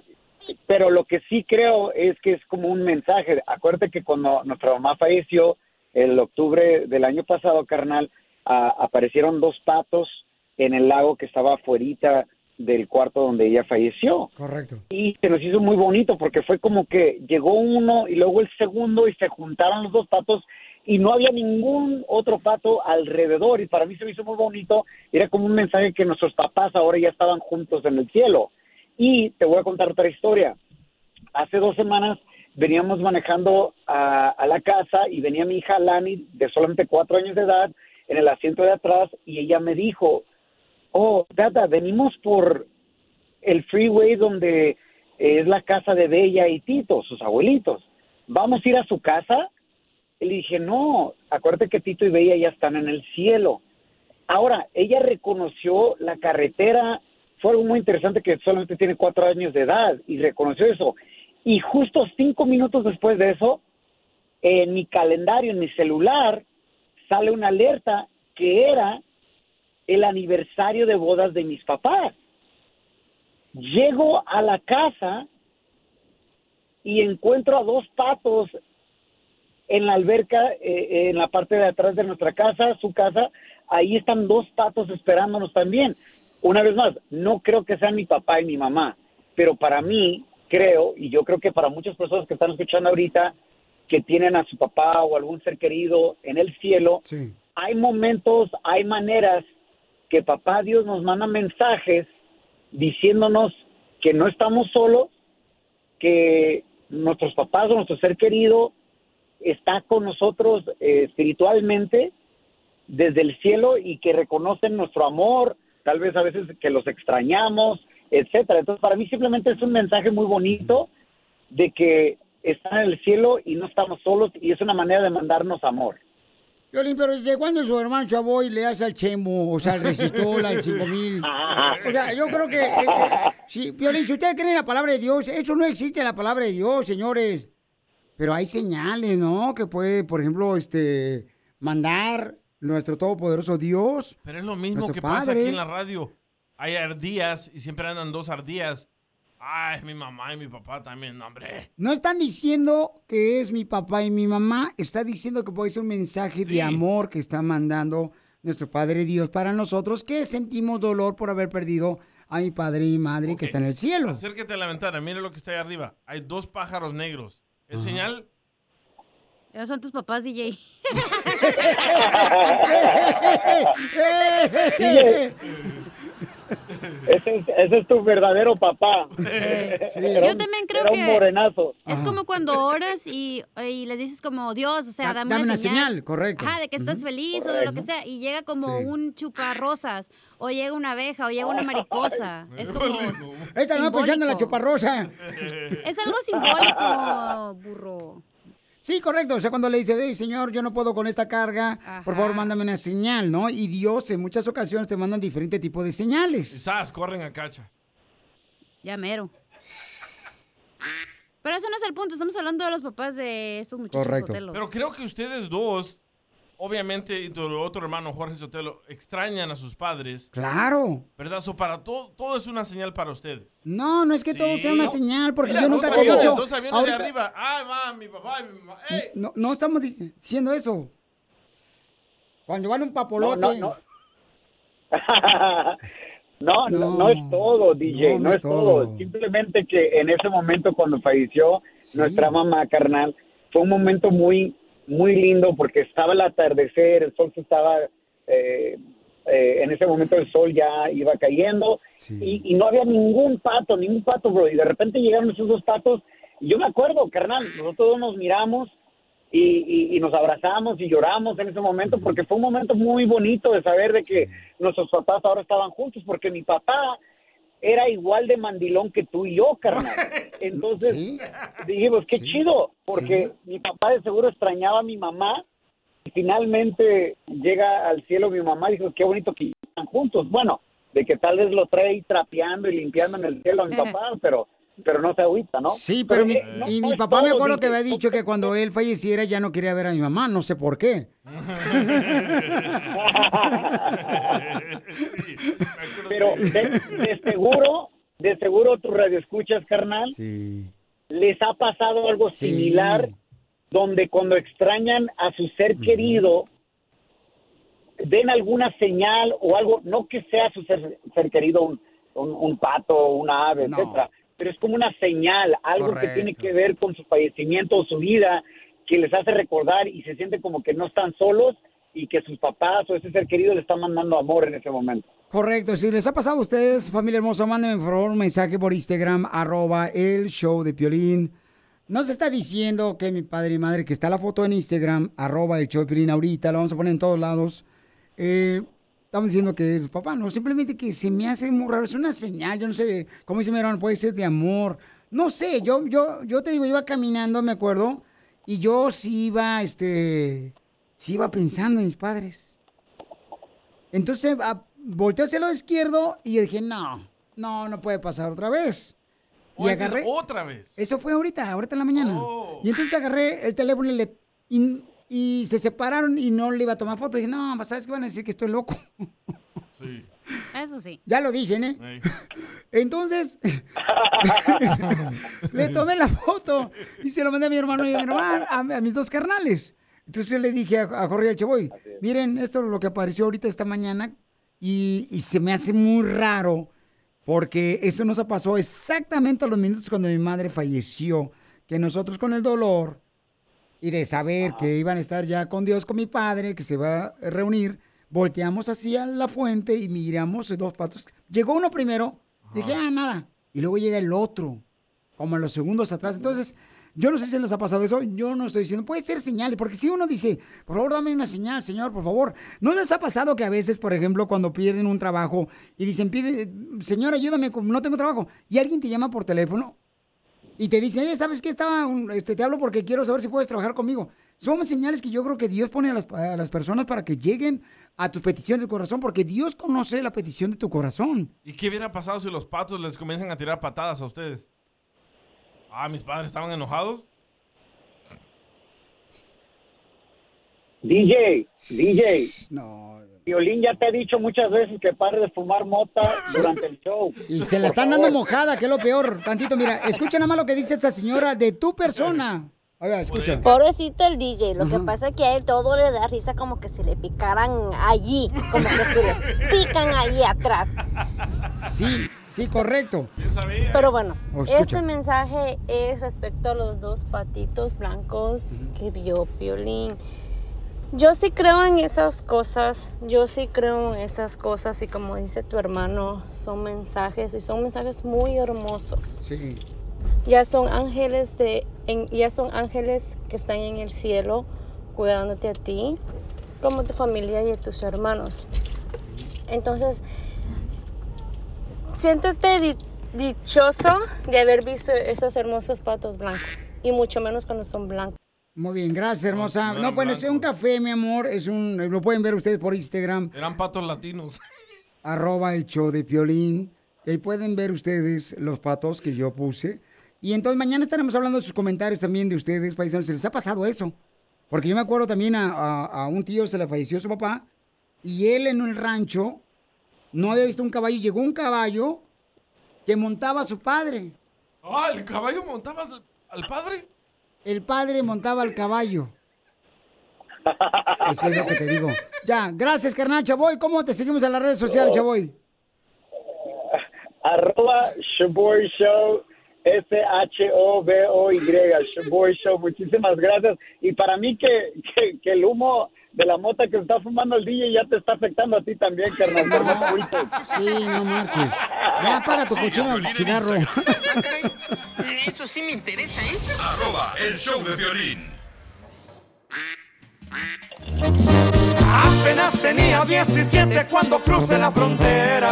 pero lo que sí creo es que es como un mensaje. Acuérdate que cuando nuestra mamá falleció, el octubre del año pasado, carnal, aparecieron dos patos en el lago que estaba afuerita del cuarto donde ella falleció. Correcto. Y se nos hizo muy bonito porque fue como que llegó uno y luego el segundo y se juntaron los dos patos y no había ningún otro pato alrededor y para mí se me hizo muy bonito. Era como un mensaje que nuestros papás ahora ya estaban juntos en el cielo. Y te voy a contar otra historia. Hace dos semanas veníamos manejando a, a la casa y venía mi hija Lani de solamente cuatro años de edad en el asiento de atrás y ella me dijo, oh, Dada, venimos por el freeway donde es la casa de Bella y Tito, sus abuelitos. ¿Vamos a ir a su casa? Le dije, no, acuérdate que Tito y Bella ya están en el cielo. Ahora, ella reconoció la carretera fue algo muy interesante que solamente tiene cuatro años de edad y reconoció eso. Y justo cinco minutos después de eso, en mi calendario, en mi celular, sale una alerta que era el aniversario de bodas de mis papás. Llego a la casa y encuentro a dos patos en la alberca, eh, en la parte de atrás de nuestra casa, su casa. Ahí están dos patos esperándonos también. Una vez más, no creo que sean mi papá y mi mamá, pero para mí creo, y yo creo que para muchas personas que están escuchando ahorita, que tienen a su papá o algún ser querido en el cielo, hay momentos, hay maneras que papá Dios nos manda mensajes diciéndonos que no estamos solos, que nuestros papás o nuestro ser querido está con nosotros eh, espiritualmente desde el cielo y que reconocen nuestro amor, tal vez a veces que los extrañamos, etcétera. Entonces, para mí simplemente es un mensaje muy bonito de que están en el cielo y no estamos solos y es una manera de mandarnos amor. Violín, pero ¿desde cuándo su hermano Chavoy le hace al Chemo, o sea, al Recitol, al 5000? O sea, yo creo que, eh, eh, si, Violín, si ustedes creen en la palabra de Dios, eso no existe en la palabra de Dios, señores. Pero hay señales, ¿no? Que puede, por ejemplo, este, mandar nuestro todopoderoso Dios. Pero es lo mismo que pasa aquí en la radio. Hay ardillas y siempre andan dos ardillas. Es mi mamá y mi papá también, hombre. No están diciendo que es mi papá y mi mamá, está diciendo que puede ser un mensaje de amor que está mandando nuestro Padre Dios para nosotros, que sentimos dolor por haber perdido a mi padre y madre que está en el cielo. Acérquete a la ventana, mire lo que está ahí arriba. Hay dos pájaros negros. ¿Es señal? Esos son tus papás, DJ. [laughs] [laughs] Ese es, ese es tu verdadero papá. Yo también creo Era que un morenazo. es como cuando oras y, y les dices como Dios, o sea, Da- dame, dame una, una señal. señal, correcto. Ajá, de que estás feliz o de lo que sea. Y llega como un chuparrosas, o llega una abeja, o llega una mariposa. Es como Esta no pensando en la chuparrosa. Es algo simbólico, burro. Sí, correcto. O sea, cuando le dice, hey, Señor, yo no puedo con esta carga, por favor, mándame una señal, ¿no? Y Dios en muchas ocasiones te mandan diferente tipo de señales. Quizás corren a cacha. Ya mero. Pero eso no es el punto, estamos hablando de los papás de estos muchachos Sotelos. Pero creo que ustedes dos, obviamente, y tu otro hermano Jorge Sotelo, extrañan a sus padres. Claro. ¿Verdad? So, para todo, todo es una señal para ustedes. No, no es que todo Sí. sea una señal, porque Mira, yo nunca te he dicho. Dos aviones de ahorita- arriba. Ay, mamá, mi papá mi mamá. ¡Ey! no, no estamos dic- diciendo eso. Cuando van un papolote. No, no, No, [laughs] no, no es todo, DJ, no, es todo. Simplemente que en ese momento cuando falleció nuestra mamá carnal, fue un momento muy, muy lindo porque estaba el atardecer, el sol se estaba, eh, eh, en ese momento el sol ya iba cayendo y, y no había ningún pato, ningún pato, bro. Y de repente llegaron esos dos patos y yo me acuerdo, carnal, nosotros nos miramos y, y- y nos abrazamos y lloramos en ese momento porque fue un momento muy bonito de saber de que nuestros papás ahora estaban juntos porque mi papá era igual de mandilón que tú y yo, carnal. [laughs] Entonces dijimos, qué chido, porque mi papá de seguro extrañaba a mi mamá y finalmente llega al cielo mi mamá y dijo, qué bonito que están juntos. Bueno, de que tal vez lo trae ahí trapeando y limpiando en el cielo a mi papá, pero pero no se agüita, ¿no? Sí, pero mi, eh, no- y no mi papá me acuerdo que había dicho que cuando él falleciera ya no quería ver a mi mamá, no sé por qué. [laughs] [laughs] Pero de, de seguro, de seguro tus radioescuchas, carnal, les ha pasado algo similar, donde cuando extrañan a su ser querido, ven alguna señal o algo, no que sea su ser, ser querido un, un, un pato, una ave, etcétera, pero es como una señal, algo que tiene que ver con su fallecimiento o su vida, que les hace recordar y se siente como que no están solos y que sus papás o ese ser querido le están mandando amor en ese momento. Correcto, si les ha pasado a ustedes, familia hermosa, mándenme por favor un mensaje por Instagram, arroba el show de Piolín. No se está diciendo que mi padre y madre, que está la foto en Instagram, arroba el show de Piolín ahorita, lo vamos a poner en todos lados. Eh, estamos diciendo que es papá, no, simplemente que se me hace muy raro, es una señal, yo no sé, como dice mi hermano, puede ser de amor. No sé, yo, yo, yo te digo, iba caminando, me acuerdo, y yo sí iba, este, sí iba pensando en mis padres. Entonces a- volteé hacia el lado izquierdo y yo dije, no, no, no puede pasar otra vez. ¿O esa es otra vez? Oh. Eso fue ahorita, ahorita en la mañana. Y entonces agarré el teléfono y, le, y, y se separaron y no le iba a tomar foto. dije, no, ¿sabes qué van a decir que estoy loco? Sí. Eso sí. Ya lo dicen, ¿eh? Entonces, [laughs] le tomé la foto y se lo mandé a mi hermano y a mi hermana, a, a mis dos carnales. Entonces yo le dije a, a Jorge y al Cheboy, miren, esto es lo que apareció ahorita esta mañana y, y se me hace muy raro porque eso nos pasó exactamente a los minutos cuando mi madre falleció, que nosotros con el dolor y de saber que iban a estar ya con Dios, con mi padre, que se va a reunir, volteamos hacia la fuente y miramos dos patos. Llegó uno primero, dije, ah, nada. Y luego llega el otro, como a los segundos atrás. Entonces, yo no sé si les ha pasado eso, yo no estoy diciendo, puede ser señales, porque si uno dice, por favor, dame una señal, señor, por favor. ¿No les ha pasado que a veces, por ejemplo, cuando pierden un trabajo y dicen, pide, señor, ayúdame, no tengo trabajo, y alguien te llama por teléfono y te dice, "Oye, ¿sabes qué? Estaba, un- este, te hablo porque quiero saber si puedes trabajar conmigo. Son señales que yo creo que Dios pone a las, a las personas para que lleguen a tus peticiones de corazón, porque Dios conoce la petición de tu corazón. ¿Y qué hubiera pasado si los patos les comienzan a tirar patadas a ustedes? Ah, mis padres estaban enojados. DJ, DJ. No. Violín ya te ha dicho muchas veces que pare de fumar mota durante el show. Y se la están dando mojada, que es lo peor. Tantito, mira, escucha nada más lo que dice esta señora de tu persona. Oiga, escucha. Pobrecito el DJ, lo que pasa es que a él todo le da risa como que se le picaran allí, como que se le pican allí atrás. Sí, sí, correcto. Pero bueno, Oh, este mensaje es respecto a los dos patitos blancos que vio Piolín. Yo sí creo en esas cosas, yo sí creo en esas cosas y como dice tu hermano, son mensajes y son mensajes muy hermosos. Sí. Ya son ángeles de, en- ya son ángeles que están en el cielo cuidándote a ti, como tu familia y a tus hermanos. Entonces, siéntete di- dichoso de haber visto esos hermosos patos blancos y mucho menos cuando son blancos. Muy bien, gracias, hermosa. no No, bueno, es un café, mi amor. Es un, lo pueden ver ustedes por Instagram, Eran patos latinos. arroba el show de Piolín. Y ahí pueden ver ustedes los patos que yo puse. Y entonces mañana estaremos hablando de sus comentarios también de ustedes, paisanos. ¿Se les ha pasado eso? Porque yo me acuerdo también a, a- a un tío, se le falleció su papá, y él en el rancho no había visto un caballo. Llegó un caballo que montaba a su padre. Ah, ¿el caballo montaba al, al padre? El padre montaba al caballo. [laughs] Eso es lo que te digo. Ya, gracias, carnal Chaboy. ¿Cómo te seguimos en las redes sociales, Chaboy? Arroba Shaboy Show, S-H-O-B-O-Y, Shaboy Show. Muchísimas gracias. Y para mí que, que, que el humo de la mota que está fumando el DJ ya te está afectando a ti también, carnal. No. Sí, no marches. Ya apaga tu cochino cigarro. [laughs] Eso sí me interesa, ¿eh? Arroba el show de violín. Apenas tenía 17 cuando crucé la frontera.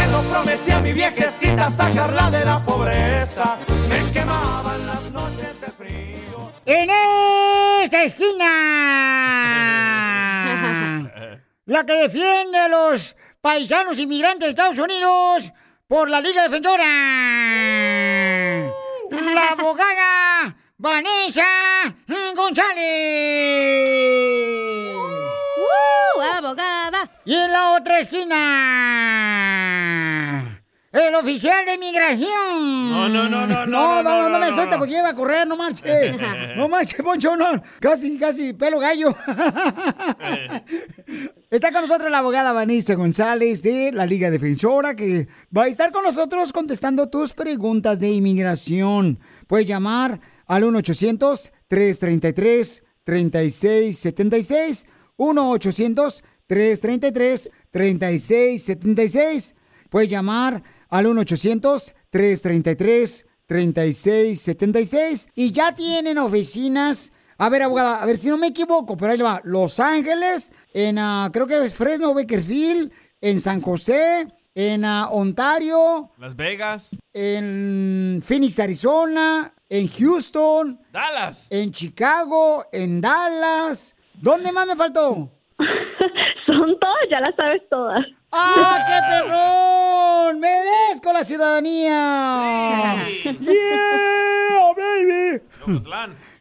Se lo prometí a mi viejecita sacarla de la pobreza. Me quemaban las noches de frío. En esta esquina, [laughs] la que defiende a los paisanos inmigrantes de Estados Unidos por la Liga Defensora, la [laughs] abogada Vanessa González. Y en la otra esquina, el oficial de inmigración. No, no, no, no, no, No, no, no, no, no, me no, asusta no. porque iba a correr, no marche. [laughs] No marche, Poncho, no. Casi, casi, pelo gallo. [laughs] Está con nosotros la abogada Vanessa González de la Liga Defensora que va a estar con nosotros contestando tus preguntas de inmigración. Puedes llamar al 1-800-333-3676. 1-800-333-3676. Puedes llamar al 1-800-333-3676. Y ya tienen oficinas. A ver, abogada, a ver si no me equivoco, pero ahí va. Los Ángeles, en ah, creo que es Fresno, Bakersfield, en San José, en ah, Ontario, Las Vegas. en Phoenix, Arizona, en Houston, Dallas. en Chicago, en Dallas. ¿Dónde más me faltó? [laughs] Tonto, ya las sabes todas. ¡Ah, qué [laughs] perrón! ¡Merezco la ciudadanía! ¡Yeah, baby!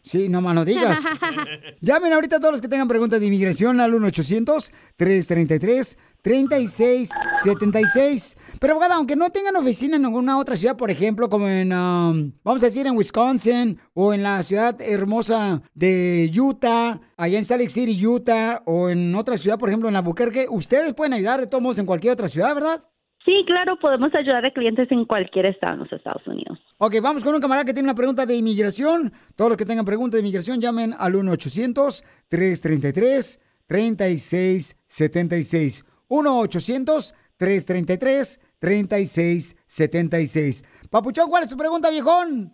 Sí, no más no digas. [laughs] Llamen ahorita a todos los que tengan preguntas de inmigración al 1-800-333-3676. Pero, abogada, aunque no tengan oficina en ninguna otra ciudad, por ejemplo, como en, um, vamos a decir, en Wisconsin o en la ciudad hermosa de Utah, allá en Salt Lake City, Utah, o en otra ciudad, por ejemplo, en Albuquerque, ustedes pueden ayudar de todos modos en cualquier otra ciudad, ¿verdad? Sí, claro, podemos ayudar a clientes en cualquier estado en los Estados Unidos. Ok, vamos con un camarada que tiene una pregunta de inmigración. Todos los que tengan preguntas de inmigración llamen al 1-800-333-3676. 1-800-333-3676. Papuchón, ¿cuál es tu pregunta, viejón?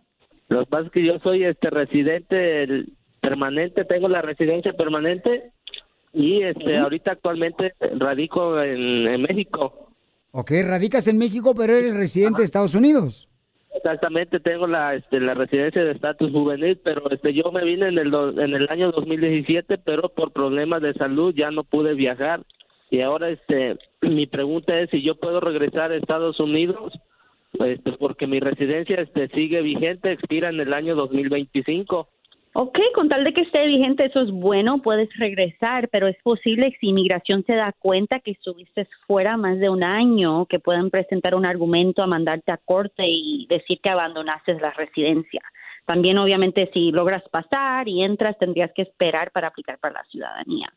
Lo que pasa es que yo soy este residente el- permanente, tengo la residencia permanente y este ahorita actualmente radico en, en México. Ok, radicas en México, pero eres residente de Estados Unidos. Exactamente, tengo la este, la residencia de estatus juvenil, pero este yo me vine en el do- en el año 2017, pero por problemas de salud ya no pude viajar y ahora este [clears throat] mi pregunta es si yo puedo regresar a Estados Unidos este, porque mi residencia este sigue vigente, expira en el año 2025. Ok, con tal de que esté vigente, eso es bueno, puedes regresar, pero es posible si inmigración se da cuenta que estuviste fuera más de un año, que puedan presentar un argumento a mandarte a corte y decir que abandonaste la residencia. También, obviamente, si logras pasar y entras, tendrías que esperar para aplicar para la ciudadanía.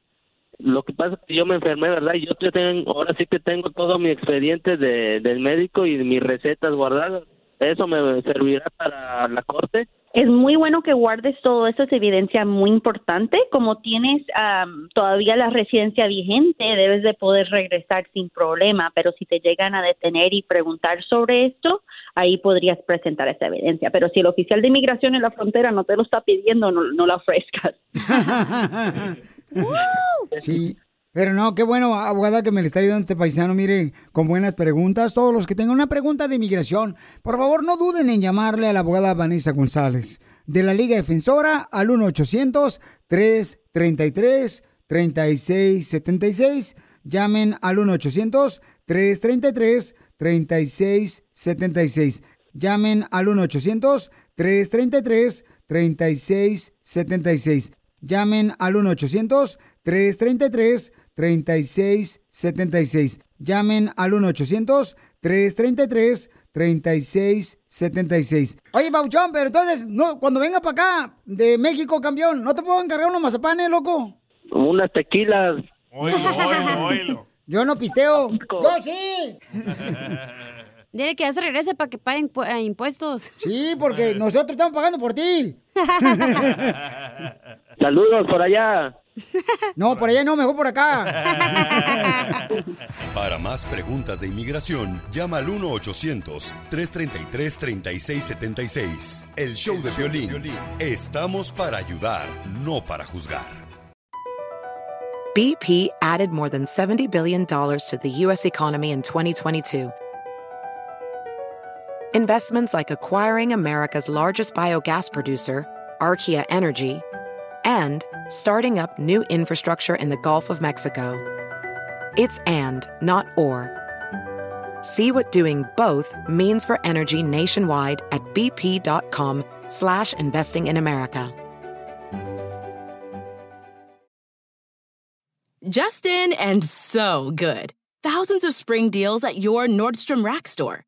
Lo que pasa es que yo me enfermé, ¿verdad? Yo te tengo, ahora sí que tengo todo mi expediente de, del médico y mis recetas guardadas. ¿Eso me servirá para la corte? Es muy bueno que guardes todo eso, es evidencia muy importante. Como tienes am, todavía la residencia vigente, debes de poder regresar sin problema, pero si te llegan a detener y preguntar sobre esto, ahí podrías presentar esa evidencia. Pero si el oficial de inmigración en la frontera no te lo está pidiendo, no, no la ofrezcas. [laughs] [laughs] Sí. Pero no, qué bueno, abogada, que me le está ayudando este paisano, mire, con buenas preguntas. Todos los que tengan una pregunta de inmigración, por favor, no duden en llamarle a la abogada Vanessa González, de la Liga Defensora, al 1-800-333-3676. Llamen al 1-800-333-3676. Llamen al 1-800-333-3676. Llamen al 1-800-333-3676. Llamen al 1-800-333-3676. Oye, Pauchón, pero entonces, no, cuando venga para acá, de México, campeón, ¿no te puedo encargar unos mazapanes, loco? Unas tequilas. Yo no pisteo. Yo sí. [laughs] Dile que ya se regrese para que paguen eh, impuestos. Sí, [laughs] porque nosotros estamos pagando por ti. [laughs] Saludos por allá. No, por allá no, mejor por acá. [laughs] Para más preguntas de inmigración, llama al 1-800-333-3676. El show de violín. Estamos para ayudar, no para juzgar. BP added more than $70 billion to the U.S. economy in 2022. Investments like acquiring America's largest biogas producer, Archaea Energy, and starting up new infrastructure in the Gulf of Mexico. It's and, not or. See what doing both means for energy nationwide at bp.com slash investing in America. Justin and so good. Thousands of spring deals at your Nordstrom Rack store.